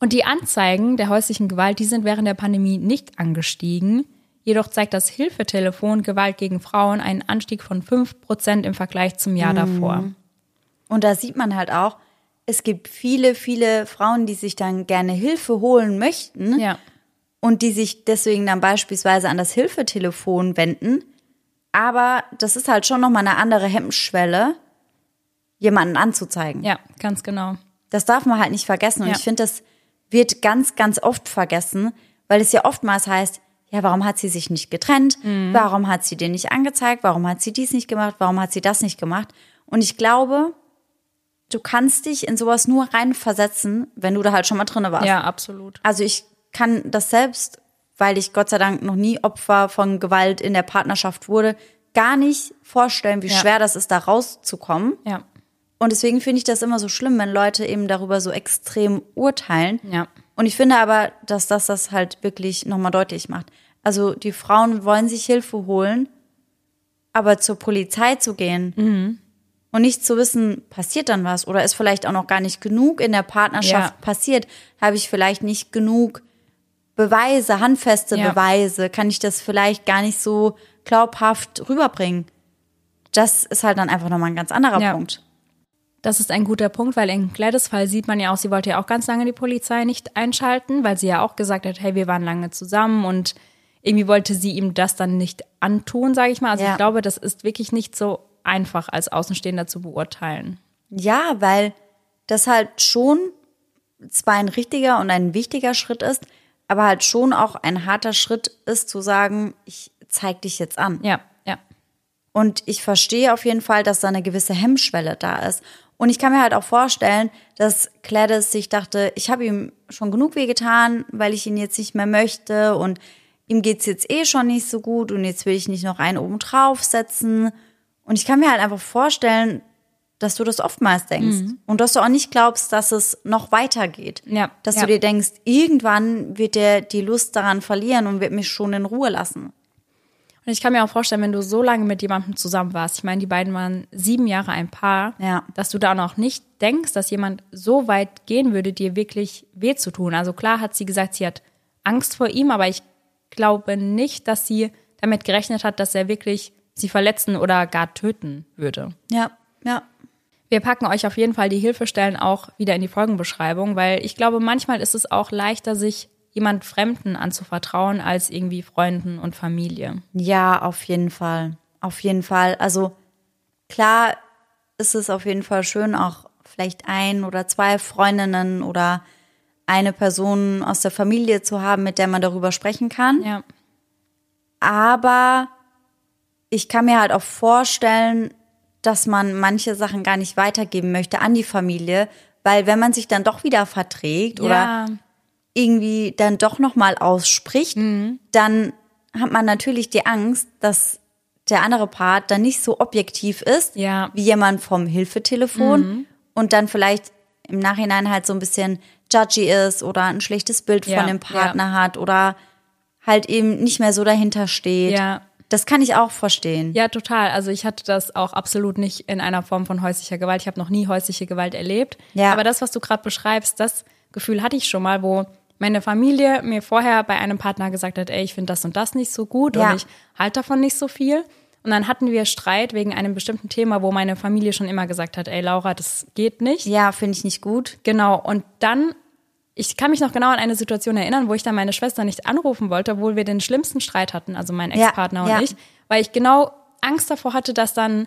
Und die Anzeigen der häuslichen Gewalt, die sind während der Pandemie nicht angestiegen. Jedoch zeigt das Hilfetelefon Gewalt gegen Frauen einen Anstieg von 5 Prozent im Vergleich zum Jahr mhm. davor. Und da sieht man halt auch, es gibt viele, viele Frauen, die sich dann gerne Hilfe holen möchten. Ja. Und die sich deswegen dann beispielsweise an das Hilfetelefon wenden. Aber das ist halt schon nochmal eine andere Hemmschwelle, jemanden anzuzeigen. Ja, ganz genau. Das darf man halt nicht vergessen. Und ja. ich finde, das wird ganz, ganz oft vergessen, weil es ja oftmals heißt, ja, warum hat sie sich nicht getrennt? Mhm. Warum hat sie den nicht angezeigt? Warum hat sie dies nicht gemacht? Warum hat sie das nicht gemacht? Und ich glaube, du kannst dich in sowas nur reinversetzen, wenn du da halt schon mal drin warst. Ja, absolut. Also ich kann das selbst, weil ich Gott sei Dank noch nie Opfer von Gewalt in der Partnerschaft wurde, gar nicht vorstellen, wie ja. schwer das ist, da rauszukommen. Ja. Und deswegen finde ich das immer so schlimm, wenn Leute eben darüber so extrem urteilen. Ja. Und ich finde aber, dass das das halt wirklich nochmal deutlich macht. Also die Frauen wollen sich Hilfe holen, aber zur Polizei zu gehen mhm. und nicht zu wissen, passiert dann was oder ist vielleicht auch noch gar nicht genug in der Partnerschaft ja. passiert, habe ich vielleicht nicht genug Beweise, handfeste ja. Beweise, kann ich das vielleicht gar nicht so glaubhaft rüberbringen. Das ist halt dann einfach nochmal ein ganz anderer ja. Punkt. Das ist ein guter Punkt, weil in Gladys Fall sieht man ja auch, sie wollte ja auch ganz lange die Polizei nicht einschalten, weil sie ja auch gesagt hat, hey, wir waren lange zusammen und irgendwie wollte sie ihm das dann nicht antun, sage ich mal. Also ja. ich glaube, das ist wirklich nicht so einfach als Außenstehender zu beurteilen. Ja, weil das halt schon zwar ein richtiger und ein wichtiger Schritt ist, aber halt schon auch ein harter Schritt ist zu sagen, ich zeig dich jetzt an. Ja, ja. Und ich verstehe auf jeden Fall, dass da eine gewisse Hemmschwelle da ist. Und ich kann mir halt auch vorstellen, dass Gladys sich dachte, ich habe ihm schon genug wehgetan, weil ich ihn jetzt nicht mehr möchte und ihm geht's jetzt eh schon nicht so gut und jetzt will ich nicht noch einen oben draufsetzen. Und ich kann mir halt einfach vorstellen, dass du das oftmals denkst mhm. und dass du auch nicht glaubst, dass es noch weitergeht. Ja, dass ja. du dir denkst, irgendwann wird er die Lust daran verlieren und wird mich schon in Ruhe lassen. Und ich kann mir auch vorstellen, wenn du so lange mit jemandem zusammen warst, ich meine, die beiden waren sieben Jahre ein Paar, ja. dass du da noch nicht denkst, dass jemand so weit gehen würde, dir wirklich weh zu tun. Also klar hat sie gesagt, sie hat Angst vor ihm, aber ich glaube nicht, dass sie damit gerechnet hat, dass er wirklich sie verletzen oder gar töten würde. Ja, ja. Wir packen euch auf jeden Fall die Hilfestellen auch wieder in die Folgenbeschreibung, weil ich glaube, manchmal ist es auch leichter, sich jemand Fremden anzuvertrauen als irgendwie Freunden und Familie. Ja, auf jeden Fall. Auf jeden Fall. Also klar ist es auf jeden Fall schön, auch vielleicht ein oder zwei Freundinnen oder eine Person aus der Familie zu haben, mit der man darüber sprechen kann. Ja. Aber ich kann mir halt auch vorstellen, dass man manche Sachen gar nicht weitergeben möchte an die Familie, weil wenn man sich dann doch wieder verträgt ja. oder irgendwie dann doch nochmal ausspricht, mhm. dann hat man natürlich die Angst, dass der andere Part dann nicht so objektiv ist, ja. wie jemand vom Hilfetelefon mhm. und dann vielleicht im Nachhinein halt so ein bisschen judgy ist oder ein schlechtes Bild ja. von dem Partner ja. hat oder halt eben nicht mehr so dahinter steht. Ja. Das kann ich auch verstehen. Ja, total. Also ich hatte das auch absolut nicht in einer Form von häuslicher Gewalt. Ich habe noch nie häusliche Gewalt erlebt. Ja. Aber das, was du gerade beschreibst, das Gefühl hatte ich schon mal, wo meine Familie mir vorher bei einem Partner gesagt hat, ey, ich finde das und das nicht so gut ja. und ich halte davon nicht so viel. Und dann hatten wir Streit wegen einem bestimmten Thema, wo meine Familie schon immer gesagt hat, ey Laura, das geht nicht. Ja, finde ich nicht gut. Genau. Und dann, ich kann mich noch genau an eine Situation erinnern, wo ich dann meine Schwester nicht anrufen wollte, obwohl wir den schlimmsten Streit hatten, also mein Ja, Ex-Partner und ja. ich, weil ich genau Angst davor hatte, dass dann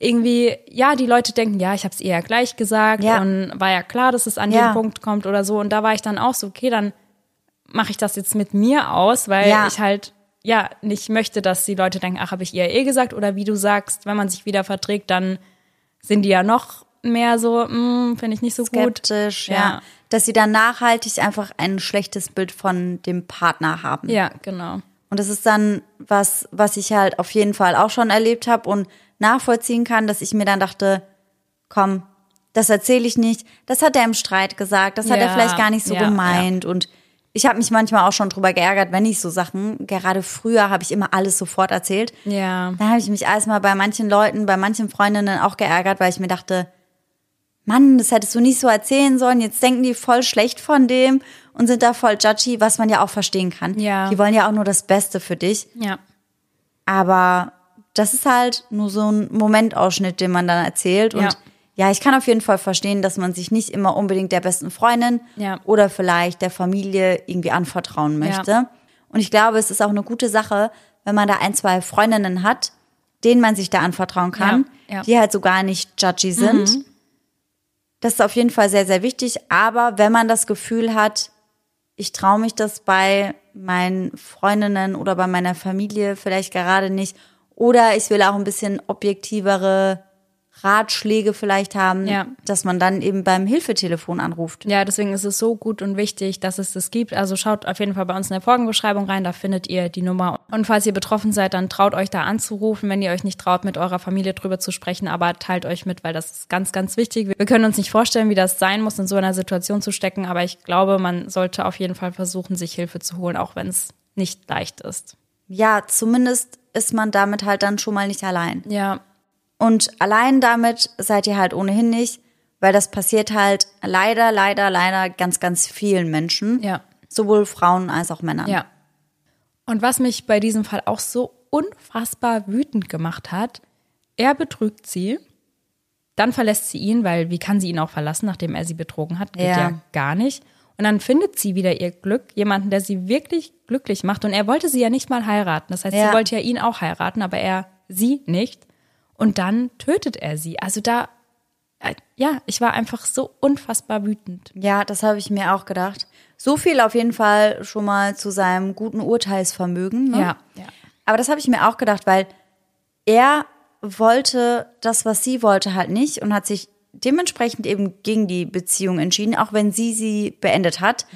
irgendwie, ja, die Leute denken, ja, ich habe es eher gleich gesagt Ja. und war ja klar, dass es an Ja. den Punkt kommt oder so. Und da war ich dann auch so, okay, dann mache ich das jetzt mit mir aus, weil Ja. ich halt ja nicht möchte, dass die Leute denken, ach, habe ich ihr eh gesagt oder wie du sagst, wenn man sich wieder verträgt, dann sind die ja noch mehr so, hm, finde ich nicht so gut. Skeptisch, ja. Ja. Dass sie dann nachhaltig einfach ein schlechtes Bild von dem Partner haben. Ja, genau. Und das ist dann was, was ich halt auf jeden Fall auch schon erlebt habe und nachvollziehen kann, dass ich mir dann dachte, komm, das erzähle ich nicht. Das hat er im Streit gesagt. Das hat er Ja, vielleicht gar nicht so ja, gemeint. Und ich habe mich manchmal auch schon drüber geärgert, wenn ich so Sachen, gerade früher habe ich immer alles sofort erzählt. Ja. Dann habe ich mich erstmal bei manchen Leuten, bei manchen Freundinnen auch geärgert, weil ich mir dachte, Mann, das hättest du nicht so erzählen sollen. Jetzt denken die voll schlecht von dem und sind da voll judgy, was man ja auch verstehen kann. Ja. Die wollen ja auch nur das Beste für dich. Ja. Aber das ist halt nur so ein Momentausschnitt, den man dann erzählt. Und Ja. ja, ich kann auf jeden Fall verstehen, dass man sich nicht immer unbedingt der besten Freundin Ja. oder vielleicht der Familie irgendwie anvertrauen möchte. Und ich glaube, es ist auch eine gute Sache, wenn man da ein, zwei Freundinnen hat, denen man sich da anvertrauen kann, Ja, ja. die halt so gar nicht judgy sind. Das ist auf jeden Fall sehr, sehr wichtig. Aber wenn man das Gefühl hat, ich traue mich das bei meinen Freundinnen oder bei meiner Familie vielleicht gerade nicht. Oder ich will auch ein bisschen objektivere Ratschläge vielleicht haben, Ja. dass man dann eben beim Hilfetelefon anruft. Ja, deswegen ist es so gut und wichtig, dass es das gibt. Also schaut auf jeden Fall bei uns in der Folgenbeschreibung rein, da findet ihr die Nummer. Und falls ihr betroffen seid, dann traut euch da anzurufen, wenn ihr euch nicht traut, mit eurer Familie drüber zu sprechen, aber teilt euch mit, weil das ist ganz, ganz wichtig. Wir können uns nicht vorstellen, wie das sein muss, in so einer Situation zu stecken, aber ich glaube, man sollte auf jeden Fall versuchen, sich Hilfe zu holen, auch wenn es nicht leicht ist. Ja, zumindest ist man damit halt dann schon mal nicht allein. Ja, Und allein damit seid ihr halt ohnehin nicht, weil das passiert halt leider, leider, leider ganz, ganz vielen Menschen. Ja. Sowohl Frauen als auch Männern. Ja. Und was mich bei diesem Fall auch so unfassbar wütend gemacht hat, er betrügt sie, dann verlässt sie ihn, weil wie kann sie ihn auch verlassen, nachdem er sie betrogen hat? Geht Ja. ja, gar nicht. Und dann findet sie wieder ihr Glück, jemanden, der sie wirklich glücklich macht. Und er wollte sie ja nicht mal heiraten. Das heißt, Ja. sie wollte ja ihn auch heiraten, aber er sie nicht. Und dann tötet er sie. Also da, äh, ja, ich war einfach so unfassbar wütend. Ja, das habe ich mir auch gedacht. So viel auf jeden Fall schon mal zu seinem guten Urteilsvermögen. Ne? Ja, ja. Aber das habe ich mir auch gedacht, weil er wollte das, was sie wollte, halt nicht und hat sich dementsprechend eben gegen die Beziehung entschieden, auch wenn sie sie beendet hat.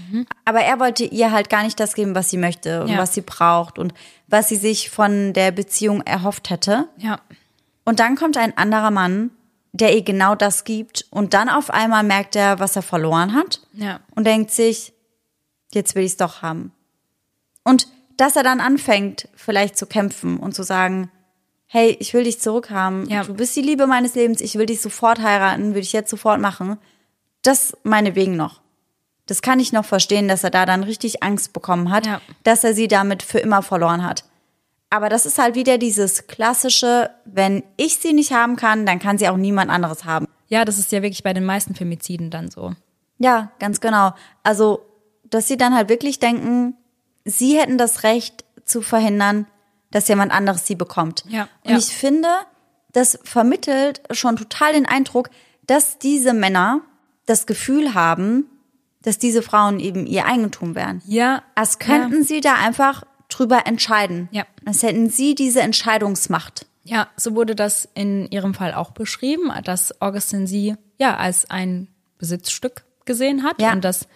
Aber er wollte ihr halt gar nicht das geben, was sie möchte und Ja. was sie braucht und was sie sich von der Beziehung erhofft hätte. Ja. Und dann kommt ein anderer Mann, der ihr genau das gibt und dann auf einmal merkt er, was er verloren hat Ja. und denkt sich, jetzt will ich es doch haben. Und dass er dann anfängt, vielleicht zu kämpfen und zu sagen, hey, ich will dich zurückhaben, Ja. du bist die Liebe meines Lebens, ich will dich sofort heiraten, will ich jetzt sofort machen, das meinetwegen noch. Das kann ich noch verstehen, dass er da dann richtig Angst bekommen hat, Ja. dass er sie damit für immer verloren hat. Aber das ist halt wieder dieses klassische, wenn ich sie nicht haben kann, dann kann sie auch niemand anderes haben. Ja, das ist ja wirklich bei den meisten Femiziden dann so. Ja, ganz genau. Also, dass sie dann halt wirklich denken, sie hätten das Recht zu verhindern, dass jemand anderes sie bekommt. Ja, Und ja. ich finde, das vermittelt schon total den Eindruck, dass diese Männer das Gefühl haben, dass diese Frauen eben ihr Eigentum wären. Ja. Als könnten sie da einfach drüber entscheiden. Ja. Als hätten sie diese Entscheidungsmacht. Ja, so wurde das in ihrem Fall auch beschrieben, dass Augustin sie ja als ein Besitzstück gesehen hat Ja. und dass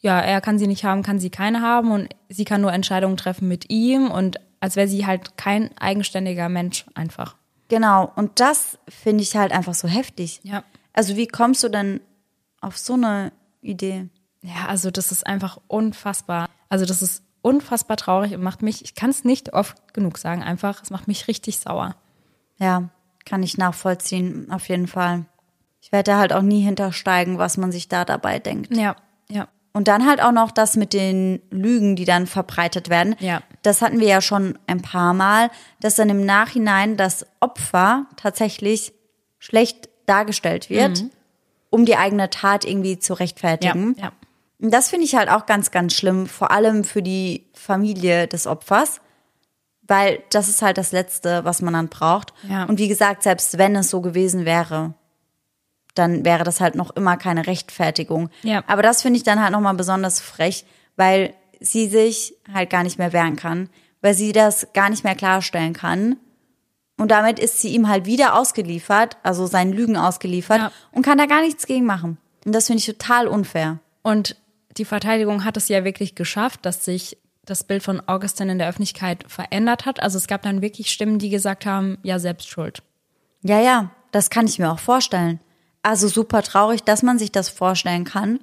ja, er kann sie nicht haben, kann sie keine haben und sie kann nur Entscheidungen treffen mit ihm und als wäre sie halt kein eigenständiger Mensch einfach. Genau. Und das finde ich halt einfach so heftig. Ja. Also, wie kommst du denn auf so eine Idee? Ja, also das ist einfach unfassbar. Also das ist unfassbar traurig und macht mich, ich kann es nicht oft genug sagen, einfach, es macht mich richtig sauer. Ja, kann ich nachvollziehen, auf jeden Fall. Ich werde da halt auch nie hintersteigen, was man sich da dabei denkt. Ja, ja. Und dann halt auch noch das mit den Lügen, die dann verbreitet werden. Ja. Das hatten wir ja schon ein paar Mal, dass dann im Nachhinein das Opfer tatsächlich schlecht dargestellt wird, um die eigene Tat irgendwie zu rechtfertigen. ja. Und das finde ich halt auch ganz, ganz schlimm, vor allem für die Familie des Opfers, weil das ist halt das Letzte, was man dann braucht. Ja. Und wie gesagt, selbst wenn es so gewesen wäre, dann wäre das halt noch immer keine Rechtfertigung. Ja. Aber das finde ich dann halt nochmal besonders frech, weil sie sich halt gar nicht mehr wehren kann, weil sie das gar nicht mehr klarstellen kann. Und damit ist sie ihm halt wieder ausgeliefert, also seinen Lügen ausgeliefert Ja. und kann da gar nichts gegen machen. Und das finde ich total unfair. Und die Verteidigung hat es ja wirklich geschafft, dass sich das Bild von Augustin in der Öffentlichkeit verändert hat. Also es gab dann wirklich Stimmen, die gesagt haben, ja, selbst schuld. Ja, ja, das kann ich mir auch vorstellen. Also super traurig, dass man sich das vorstellen kann.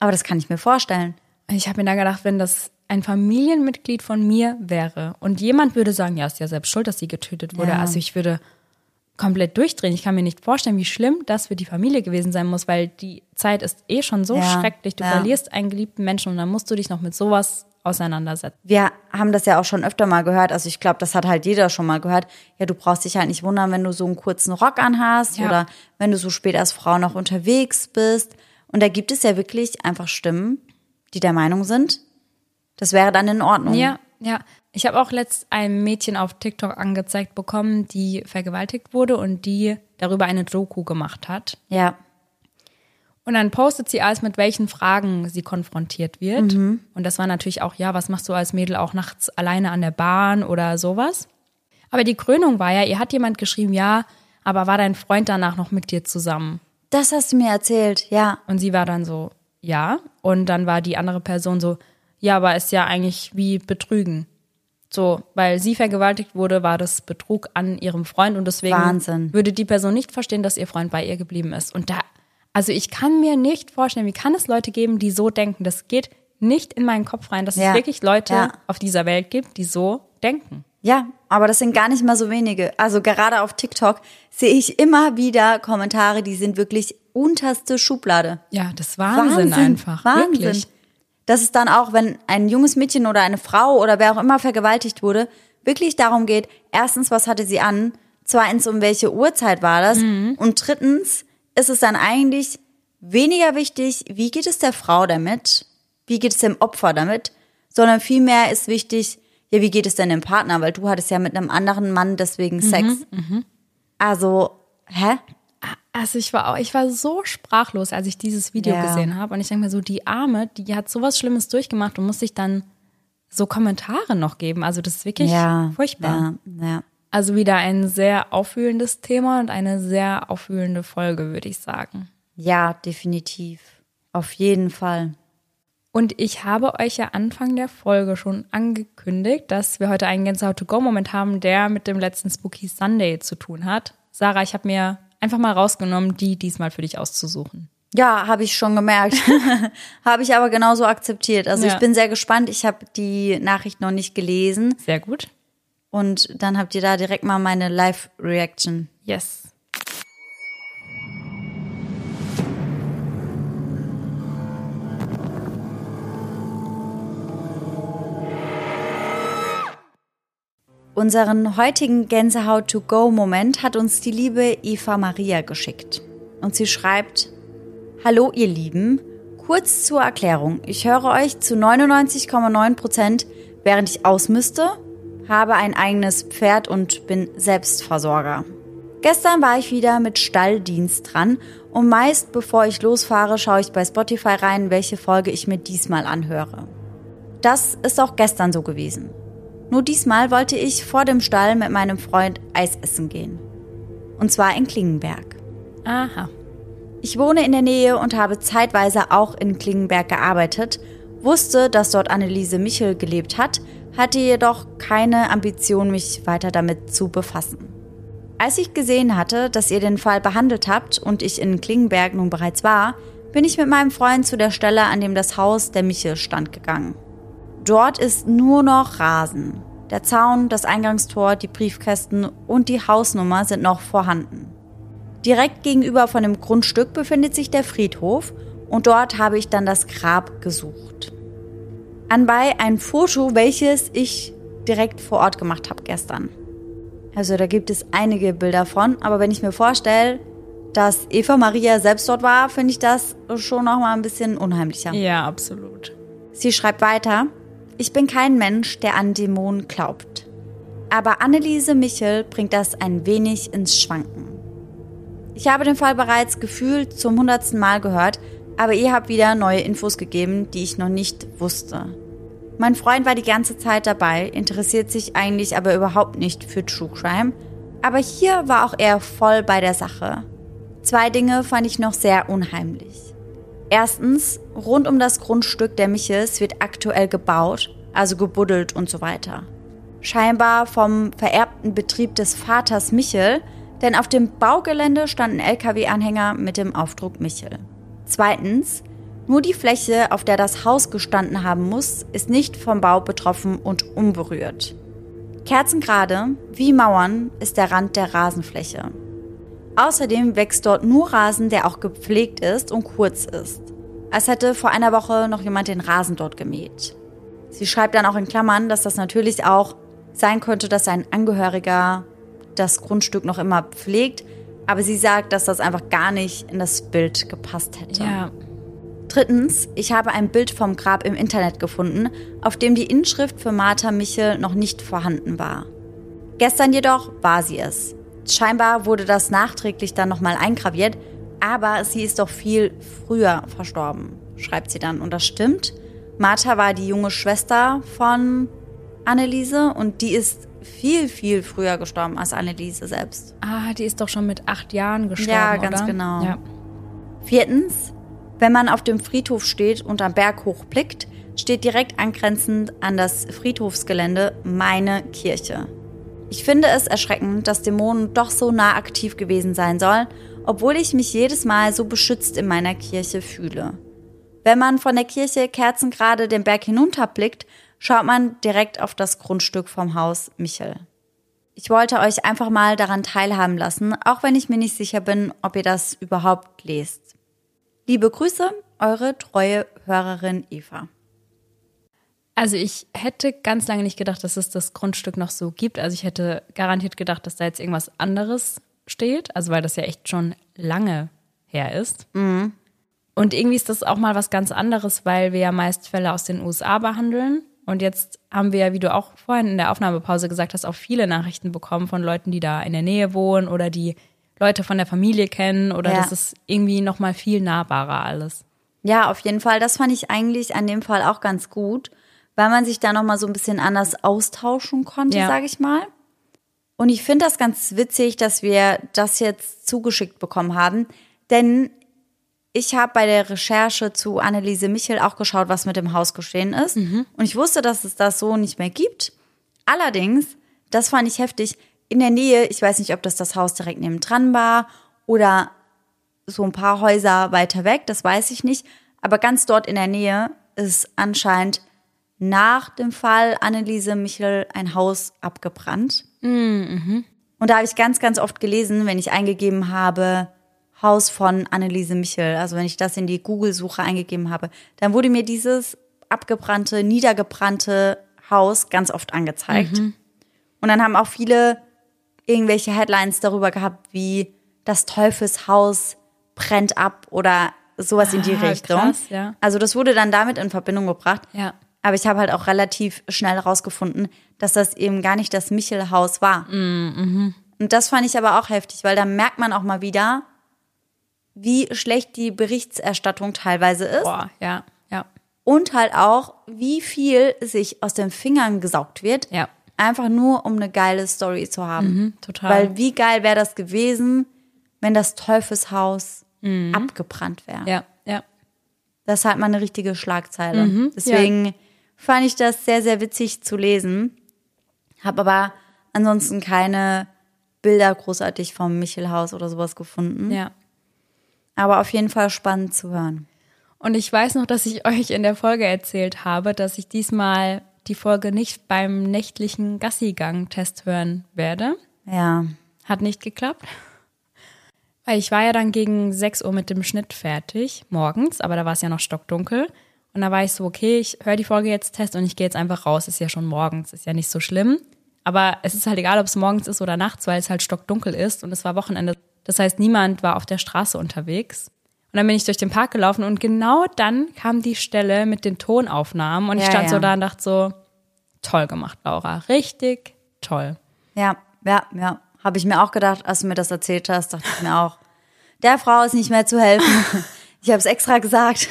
Aber das kann ich mir vorstellen. Ich habe mir da gedacht, wenn das ein Familienmitglied von mir wäre und jemand würde sagen, ja, ist ja selbst schuld, dass sie getötet wurde. Ja. Also ich würde komplett durchdrehen. Ich kann mir nicht vorstellen, wie schlimm das für die Familie gewesen sein muss, weil die Zeit ist eh schon so Ja, schrecklich. Du ja. verlierst einen geliebten Menschen und dann musst du dich noch mit sowas auseinandersetzen. Wir haben das ja auch schon öfter mal gehört. Also ich glaube, das hat halt jeder schon mal gehört. Ja, du brauchst dich halt nicht wundern, wenn du so einen kurzen Rock anhast Ja. oder wenn du so spät als Frau noch unterwegs bist. Und da gibt es ja wirklich einfach Stimmen, die der Meinung sind, das wäre dann in Ordnung. Ja, ja. Ich habe auch letzt ein Mädchen auf TikTok angezeigt bekommen, die vergewaltigt wurde und die darüber eine Doku gemacht hat. Ja. Und dann postet sie alles, mit welchen Fragen sie konfrontiert wird. Und das war natürlich auch, ja, was machst du als Mädel auch nachts alleine an der Bahn oder sowas? Aber die Krönung war ja, ihr hat jemand geschrieben, ja, aber war dein Freund danach noch mit dir zusammen? Das hast du mir erzählt, ja. Und sie war dann so, ja. Und dann war die andere Person so, ja, aber ist ja eigentlich wie Betrügen. So, weil sie vergewaltigt wurde, war das Betrug an ihrem Freund und deswegen Wahnsinn. würde die Person nicht verstehen, dass ihr Freund bei ihr geblieben ist. Und da, also ich kann mir nicht vorstellen, wie kann es Leute geben, die so denken? Das geht nicht in meinen Kopf rein, dass Ja, es wirklich Leute ja. auf dieser Welt gibt, die so denken. Ja, aber das sind gar nicht mal so wenige. Also gerade auf TikTok sehe ich immer wieder Kommentare, die sind wirklich unterste Schublade. Ja, das ist Wahnsinn, einfach. Wahnsinn. Wirklich. Dass es dann auch, wenn ein junges Mädchen oder eine Frau oder wer auch immer vergewaltigt wurde, wirklich darum geht, erstens, was hatte sie an? Zweitens, um welche Uhrzeit war das? Mhm. Und drittens ist es dann eigentlich weniger wichtig, wie geht es der Frau damit? Wie geht es dem Opfer damit? Sondern vielmehr ist wichtig, ja, wie geht es denn dem Partner? Weil du hattest ja mit einem anderen Mann Mhm, deswegen Sex. Also, hä? Also ich war auch, ich war so sprachlos, als ich dieses Video Ja. gesehen habe. Und ich denke mir so, die Arme, die hat sowas Schlimmes durchgemacht und muss sich dann so Kommentare noch geben. Also das ist wirklich Ja, furchtbar. Ja. Also wieder ein sehr aufwühlendes Thema und eine sehr aufwühlende Folge, würde ich sagen. Ja, definitiv. Auf jeden Fall. Und ich habe euch ja Anfang der Folge schon angekündigt, dass wir heute einen Gänsehaut-to-go-Moment haben, der mit dem letzten Spooky Sunday zu tun hat. Sarah, ich habe mir einfach mal rausgenommen, die diesmal für dich auszusuchen. Ja, habe ich schon gemerkt. habe ich aber genauso akzeptiert. Also Ja. ich bin sehr gespannt. Ich habe die Nachricht noch nicht gelesen. Sehr gut. Und dann habt ihr da direkt mal meine Live-Reaction. Yes. Unseren heutigen Gänsehaut-to-go-Moment hat uns die liebe Eva Maria geschickt. Und sie schreibt, Hallo ihr Lieben, kurz zur Erklärung. Ich höre euch zu 99,9 Prozent, während ich ausmüsste, habe ein eigenes Pferd und bin Selbstversorger. Gestern war ich wieder mit Stalldienst dran und meist bevor ich losfahre, schaue ich bei Spotify rein, welche Folge ich mir diesmal anhöre. Das ist auch gestern so gewesen. Nur diesmal wollte ich vor dem Stall mit meinem Freund Eis essen gehen. Und zwar in Klingenberg. Aha. Ich wohne in der Nähe und habe zeitweise auch in Klingenberg gearbeitet, wusste, dass dort Anneliese Michel gelebt hat, hatte jedoch keine Ambition, mich weiter damit zu befassen. Als ich gesehen hatte, dass ihr den Fall behandelt habt und ich in Klingenberg nun bereits war, bin ich mit meinem Freund zu der Stelle, an dem das Haus der Michel stand, gegangen. Dort ist nur noch Rasen. Der Zaun, das Eingangstor, die Briefkästen und die Hausnummer sind noch vorhanden. Direkt gegenüber von dem Grundstück befindet sich der Friedhof und dort habe ich dann das Grab gesucht. Anbei ein Foto, welches ich direkt vor Ort gemacht habe gestern. Also da gibt es einige Bilder von, aber wenn ich mir vorstelle, dass Eva Maria selbst dort war, finde ich das schon noch mal ein bisschen unheimlicher. Ja, absolut. Sie schreibt weiter: Ich bin kein Mensch, der an Dämonen glaubt. Aber Anneliese Michel bringt das ein wenig ins Schwanken. Ich habe den Fall bereits gefühlt zum hundertsten Mal gehört, aber ihr habt wieder neue Infos gegeben, die ich noch nicht wusste. Mein Freund war die ganze Zeit dabei, interessiert sich eigentlich aber überhaupt nicht für True Crime, aber hier war auch er voll bei der Sache. Zwei Dinge fand ich noch sehr unheimlich. Erstens, rund um das Grundstück der Michels wird aktuell gebaut, also gebuddelt und so weiter. Scheinbar vom vererbten Betrieb des Vaters Michel, denn auf dem Baugelände stand ein LKW-Anhänger mit dem Aufdruck Michel. Zweitens, nur die Fläche, auf der das Haus gestanden haben muss, ist nicht vom Bau betroffen und unberührt. Kerzengerade, wie Mauern, ist der Rand der Rasenfläche. Außerdem wächst dort nur Rasen, der auch gepflegt ist und kurz ist. Als hätte vor einer Woche noch jemand den Rasen dort gemäht. Sie schreibt dann auch in Klammern, dass das natürlich auch sein könnte, dass ein Angehöriger das Grundstück noch immer pflegt, aber sie sagt, dass das einfach gar nicht in das Bild gepasst hätte. Ja. Drittens, ich habe ein Bild vom Grab im Internet gefunden, auf dem die Inschrift für Martha Michel noch nicht vorhanden war. Gestern jedoch war sie es. Scheinbar wurde das nachträglich dann nochmal eingraviert, aber sie ist doch viel früher verstorben, schreibt sie dann. Und das stimmt. Martha war die junge Schwester von Anneliese und die ist viel, viel früher gestorben als Anneliese selbst. Ah, die ist doch schon mit acht Jahren gestorben. Ja, ganz oder? genau. Ja. Viertens, wenn man auf dem Friedhof steht und am Berg hochblickt, steht direkt angrenzend an das Friedhofsgelände meine Kirche. Ich finde es erschreckend, dass Dämonen doch so nah aktiv gewesen sein sollen, obwohl ich mich jedes Mal so beschützt in meiner Kirche fühle. Wenn man von der Kirche kerzengerade den Berg hinunterblickt, schaut man direkt auf das Grundstück vom Haus Michel. Ich wollte euch einfach mal daran teilhaben lassen, auch wenn ich mir nicht sicher bin, ob ihr das überhaupt lest. Liebe Grüße, eure treue Hörerin Eva. Also ich hätte ganz lange nicht gedacht, dass es das Grundstück noch so gibt. Also ich hätte garantiert gedacht, dass da jetzt irgendwas anderes steht. Also weil das ja echt schon lange her ist. Mhm. Und irgendwie ist das auch mal was ganz anderes, weil wir ja meist Fälle aus den USA behandeln. Und jetzt haben wir ja, wie du auch vorhin in der Aufnahmepause gesagt hast, auch viele Nachrichten bekommen von Leuten, die da in der Nähe wohnen oder die Leute von der Familie kennen oder Ja. das ist irgendwie noch mal viel nahbarer alles. Ja, auf jeden Fall. Das fand ich eigentlich an dem Fall auch ganz gut, weil man sich da nochmal so ein bisschen anders austauschen konnte, Ja. sage ich mal. Und ich finde das ganz witzig, dass wir das jetzt zugeschickt bekommen haben, denn ich habe bei der Recherche zu Anneliese Michel auch geschaut, was mit dem Haus geschehen ist. Und ich wusste, dass es das so nicht mehr gibt. Allerdings, das fand ich heftig, in der Nähe, ich weiß nicht, ob das das Haus direkt nebendran war oder so ein paar Häuser weiter weg, das weiß ich nicht. Aber ganz dort in der Nähe ist anscheinend nach dem Fall Anneliese Michel ein Haus abgebrannt. Und da habe ich ganz, ganz oft gelesen, wenn ich eingegeben habe, Haus von Anneliese Michel, also wenn ich das in die Google-Suche eingegeben habe, dann wurde mir dieses abgebrannte, niedergebrannte Haus ganz oft angezeigt. Und dann haben auch viele irgendwelche Headlines darüber gehabt, wie das Teufelshaus brennt ab oder sowas in die Ah, Richtung. krass, ja. Also das wurde dann damit in Verbindung gebracht. Ja. Aber ich habe halt auch relativ schnell herausgefunden, dass das eben gar nicht das Michel-Haus war. Mm, Und das fand ich aber auch heftig, weil da merkt man auch mal wieder, wie schlecht die Berichterstattung teilweise ist Boah, ja, ja, und halt auch, wie viel sich aus den Fingern gesaugt wird, ja. einfach nur um eine geile Story zu haben. Mhm, total. Weil wie geil wäre das gewesen, wenn das Teufelshaus abgebrannt wäre. Mhm. Ja, ja. Das ist halt mal eine richtige Schlagzeile. Mhm, Deswegen fand ich das sehr, sehr witzig zu lesen. Habe aber ansonsten keine Bilder großartig vom Michelhaus oder sowas gefunden. ja. Aber auf jeden Fall spannend zu hören. Und ich weiß noch, dass ich euch in der Folge erzählt habe, dass ich diesmal die Folge nicht beim nächtlichen Gassigang-Test hören werde. Ja. Hat nicht geklappt. Weil ich war ja dann gegen 6 Uhr mit dem Schnitt fertig, morgens, aber da war es ja noch stockdunkel. Und da war ich so, okay, ich höre die Folge jetzt test und ich gehe jetzt einfach raus. Ist ja schon morgens, ist ja nicht so schlimm. Aber es ist halt egal, ob es morgens ist oder nachts, weil es halt stockdunkel ist und es war Wochenende. Das heißt, niemand war auf der Straße unterwegs. Und dann bin ich durch den Park gelaufen und genau dann kam die Stelle mit den Tonaufnahmen und ich Ja, stand ja. so da und dachte so, toll gemacht, Laura. Richtig toll. Ja, ja, ja. Habe ich mir auch gedacht, als du mir das erzählt hast, dachte ich mir auch, der Frau ist nicht mehr zu helfen. Ich habe es extra gesagt.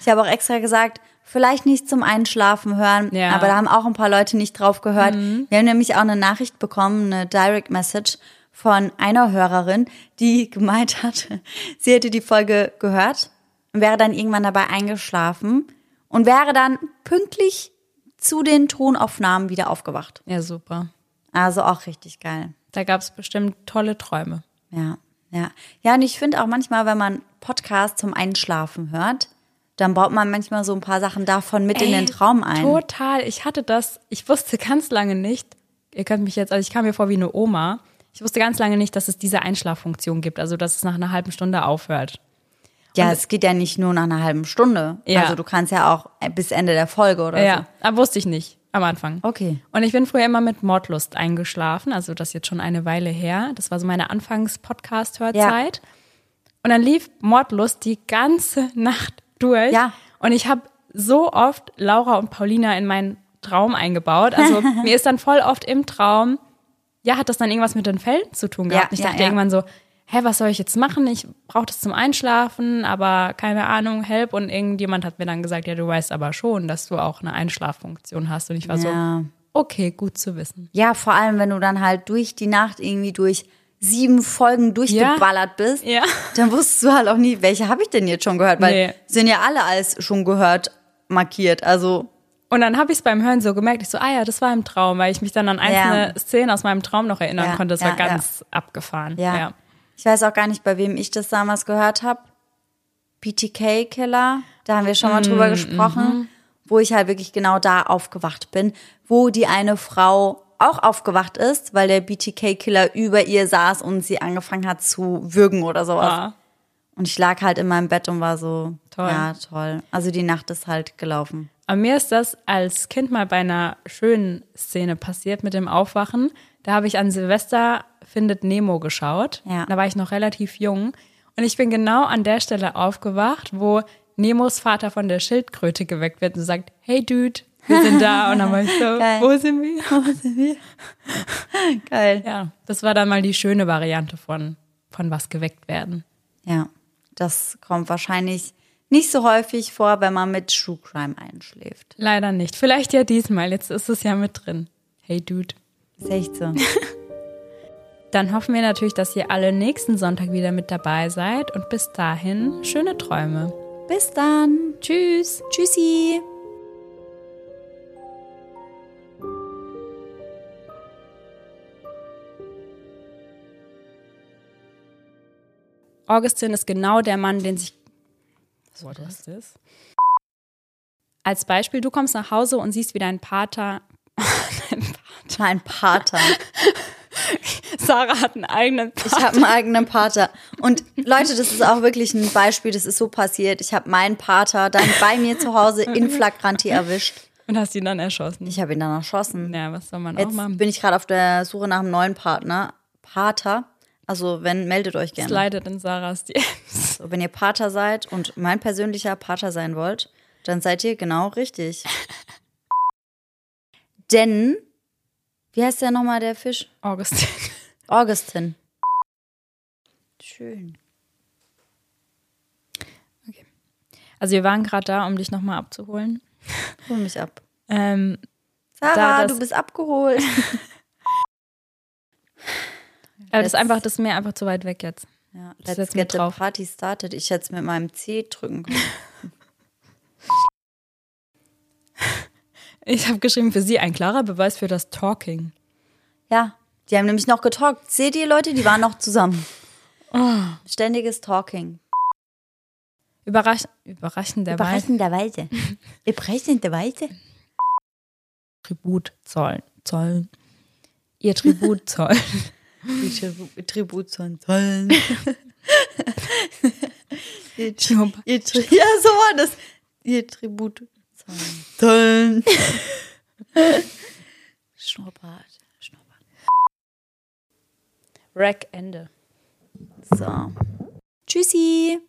Ich habe auch extra gesagt, vielleicht nicht zum Einschlafen hören, Ja. aber da haben auch ein paar Leute nicht drauf gehört. Wir haben nämlich auch eine Nachricht bekommen, eine Direct Message von einer Hörerin, die gemeint hat, sie hätte die Folge gehört und wäre dann irgendwann dabei eingeschlafen und wäre dann pünktlich zu den Tonaufnahmen wieder aufgewacht. Ja, super. Also auch richtig geil. Da gab es bestimmt tolle Träume. Ja, ja. Ja, und ich finde auch manchmal, wenn man Podcast zum Einschlafen hört, dann baut man manchmal so ein paar Sachen davon mit in den Traum ein. Total. Ich hatte das, ich wusste ganz lange nicht, ihr könnt mich jetzt, also ich kam mir vor wie eine Oma. Ich wusste ganz lange nicht, dass es diese Einschlaffunktion gibt, also dass es nach einer halben Stunde aufhört. Ja, es geht ja nicht nur nach einer halben Stunde. Ja. Also du kannst ja auch bis Ende der Folge oder Ja, aber wusste ich nicht am Anfang. so. Okay. Und ich bin früher immer mit Mordlust eingeschlafen, also das ist jetzt schon eine Weile her. Das war so meine Anfangs-Podcast-Hörzeit. Und dann lief Mordlust die ganze Nacht durch. Ja. Und ich habe so oft Laura und Paulina in meinen Traum eingebaut. Also mir ist dann voll oft im Traum, ja, hat das dann irgendwas mit den Fällen zu tun gehabt? Ja, ich ja, dachte ja. irgendwann so, hä, was soll ich jetzt machen? Ich brauche das zum Einschlafen, aber keine Ahnung, help. Und irgendjemand hat mir dann gesagt, ja, du weißt aber schon, dass du auch eine Einschlaffunktion hast. Und ich war so, okay, gut zu wissen. Ja, vor allem, wenn du dann halt durch die Nacht irgendwie durch sieben Folgen durchgeballert bist, Ja. dann wusstest du halt auch nie, welche habe ich denn jetzt schon gehört, weil Nee. sind ja alle als schon gehört markiert. Also Und dann habe ich es beim Hören so gemerkt, ich so, ah ja, das war im Traum, weil ich mich dann an einzelne Szenen aus meinem Traum noch erinnern Ja, konnte. Das ja, war ganz abgefahren. Ja. ja. Ich weiß auch gar nicht, bei wem ich das damals gehört habe. BTK Killer, da haben wir schon mal drüber gesprochen, wo ich halt wirklich genau da aufgewacht bin, wo die eine Frau auch aufgewacht ist, weil der BTK Killer über ihr saß und sie angefangen hat zu würgen oder sowas. Ah. Und ich lag halt in meinem Bett und war so, Toll. ja, toll. Also die Nacht ist halt gelaufen. Aber mir ist das als Kind mal bei einer schönen Szene passiert mit dem Aufwachen. Da habe ich an Silvester Findet Nemo geschaut. Ja. Da war ich noch relativ jung. Und ich bin genau an der Stelle aufgewacht, wo Nemos Vater von der Schildkröte geweckt wird und sagt, hey Dude, wir sind da. Und dann war ich so, Geil. wo sind wir? Geil. Ja, das war dann mal die schöne Variante von, von was geweckt werden. Ja, das kommt wahrscheinlich nicht so häufig vor, wenn man mit True Crime einschläft. Leider nicht. Vielleicht ja diesmal. Jetzt ist es ja mit drin. Hey Dude. Ist echt so. Dann hoffen wir natürlich, dass ihr alle nächsten Sonntag wieder mit dabei seid und bis dahin schöne Träume. Bis dann. Tschüss. Tschüssi. Augustin ist genau der Mann, den sich. Was war das? das? Als Beispiel, du kommst nach Hause und siehst, wie dein Pater. dein Pater. Mein Pater. Sarah hat einen eigenen Ich Pater. habe einen eigenen Pater. Und Leute, das ist auch wirklich ein Beispiel, das ist so passiert. Ich habe meinen Pater dann bei mir zu Hause in Flagranti erwischt. Und hast ihn dann erschossen. Ich habe ihn dann erschossen. Ja, was soll man auch Jetzt machen? bin ich gerade auf der Suche nach einem neuen Partner. Pater. Also, wenn, meldet euch gerne. leidet in Sarahs DMs. So, wenn ihr Pater seid und mein persönlicher Pater sein wollt, dann seid ihr genau richtig. Denn, wie heißt der nochmal, der Fisch? Augustin. Augustin. Schön. Also wir waren gerade da, um dich nochmal abzuholen. Hol mich ab. Ähm, Sarah, Da du bist abgeholt. aber das ist einfach, das ist mir einfach zu weit weg jetzt. Ja, Das let's setzt mir get the drauf. party started. Ich hätte es mit meinem C drücken können. Ich habe geschrieben, für sie ein klarer Beweis für das Talking. Ja, die haben nämlich noch getalkt. Seht ihr, Leute, die waren noch zusammen. Oh. Ständiges Talking. Überrasch überraschenderweise Überraschenderweise. Überraschenderweise. Tribut zollen. zollen. Ihr Tribut zollen. Die Tribu- Tribut zollen. ihr, Schnurrbart. ihr, Tri- ja, so war das. Ihr Tribut. zollen. Schnurrbart. Schnurrbart. Rack Ende. So. Tschüssi.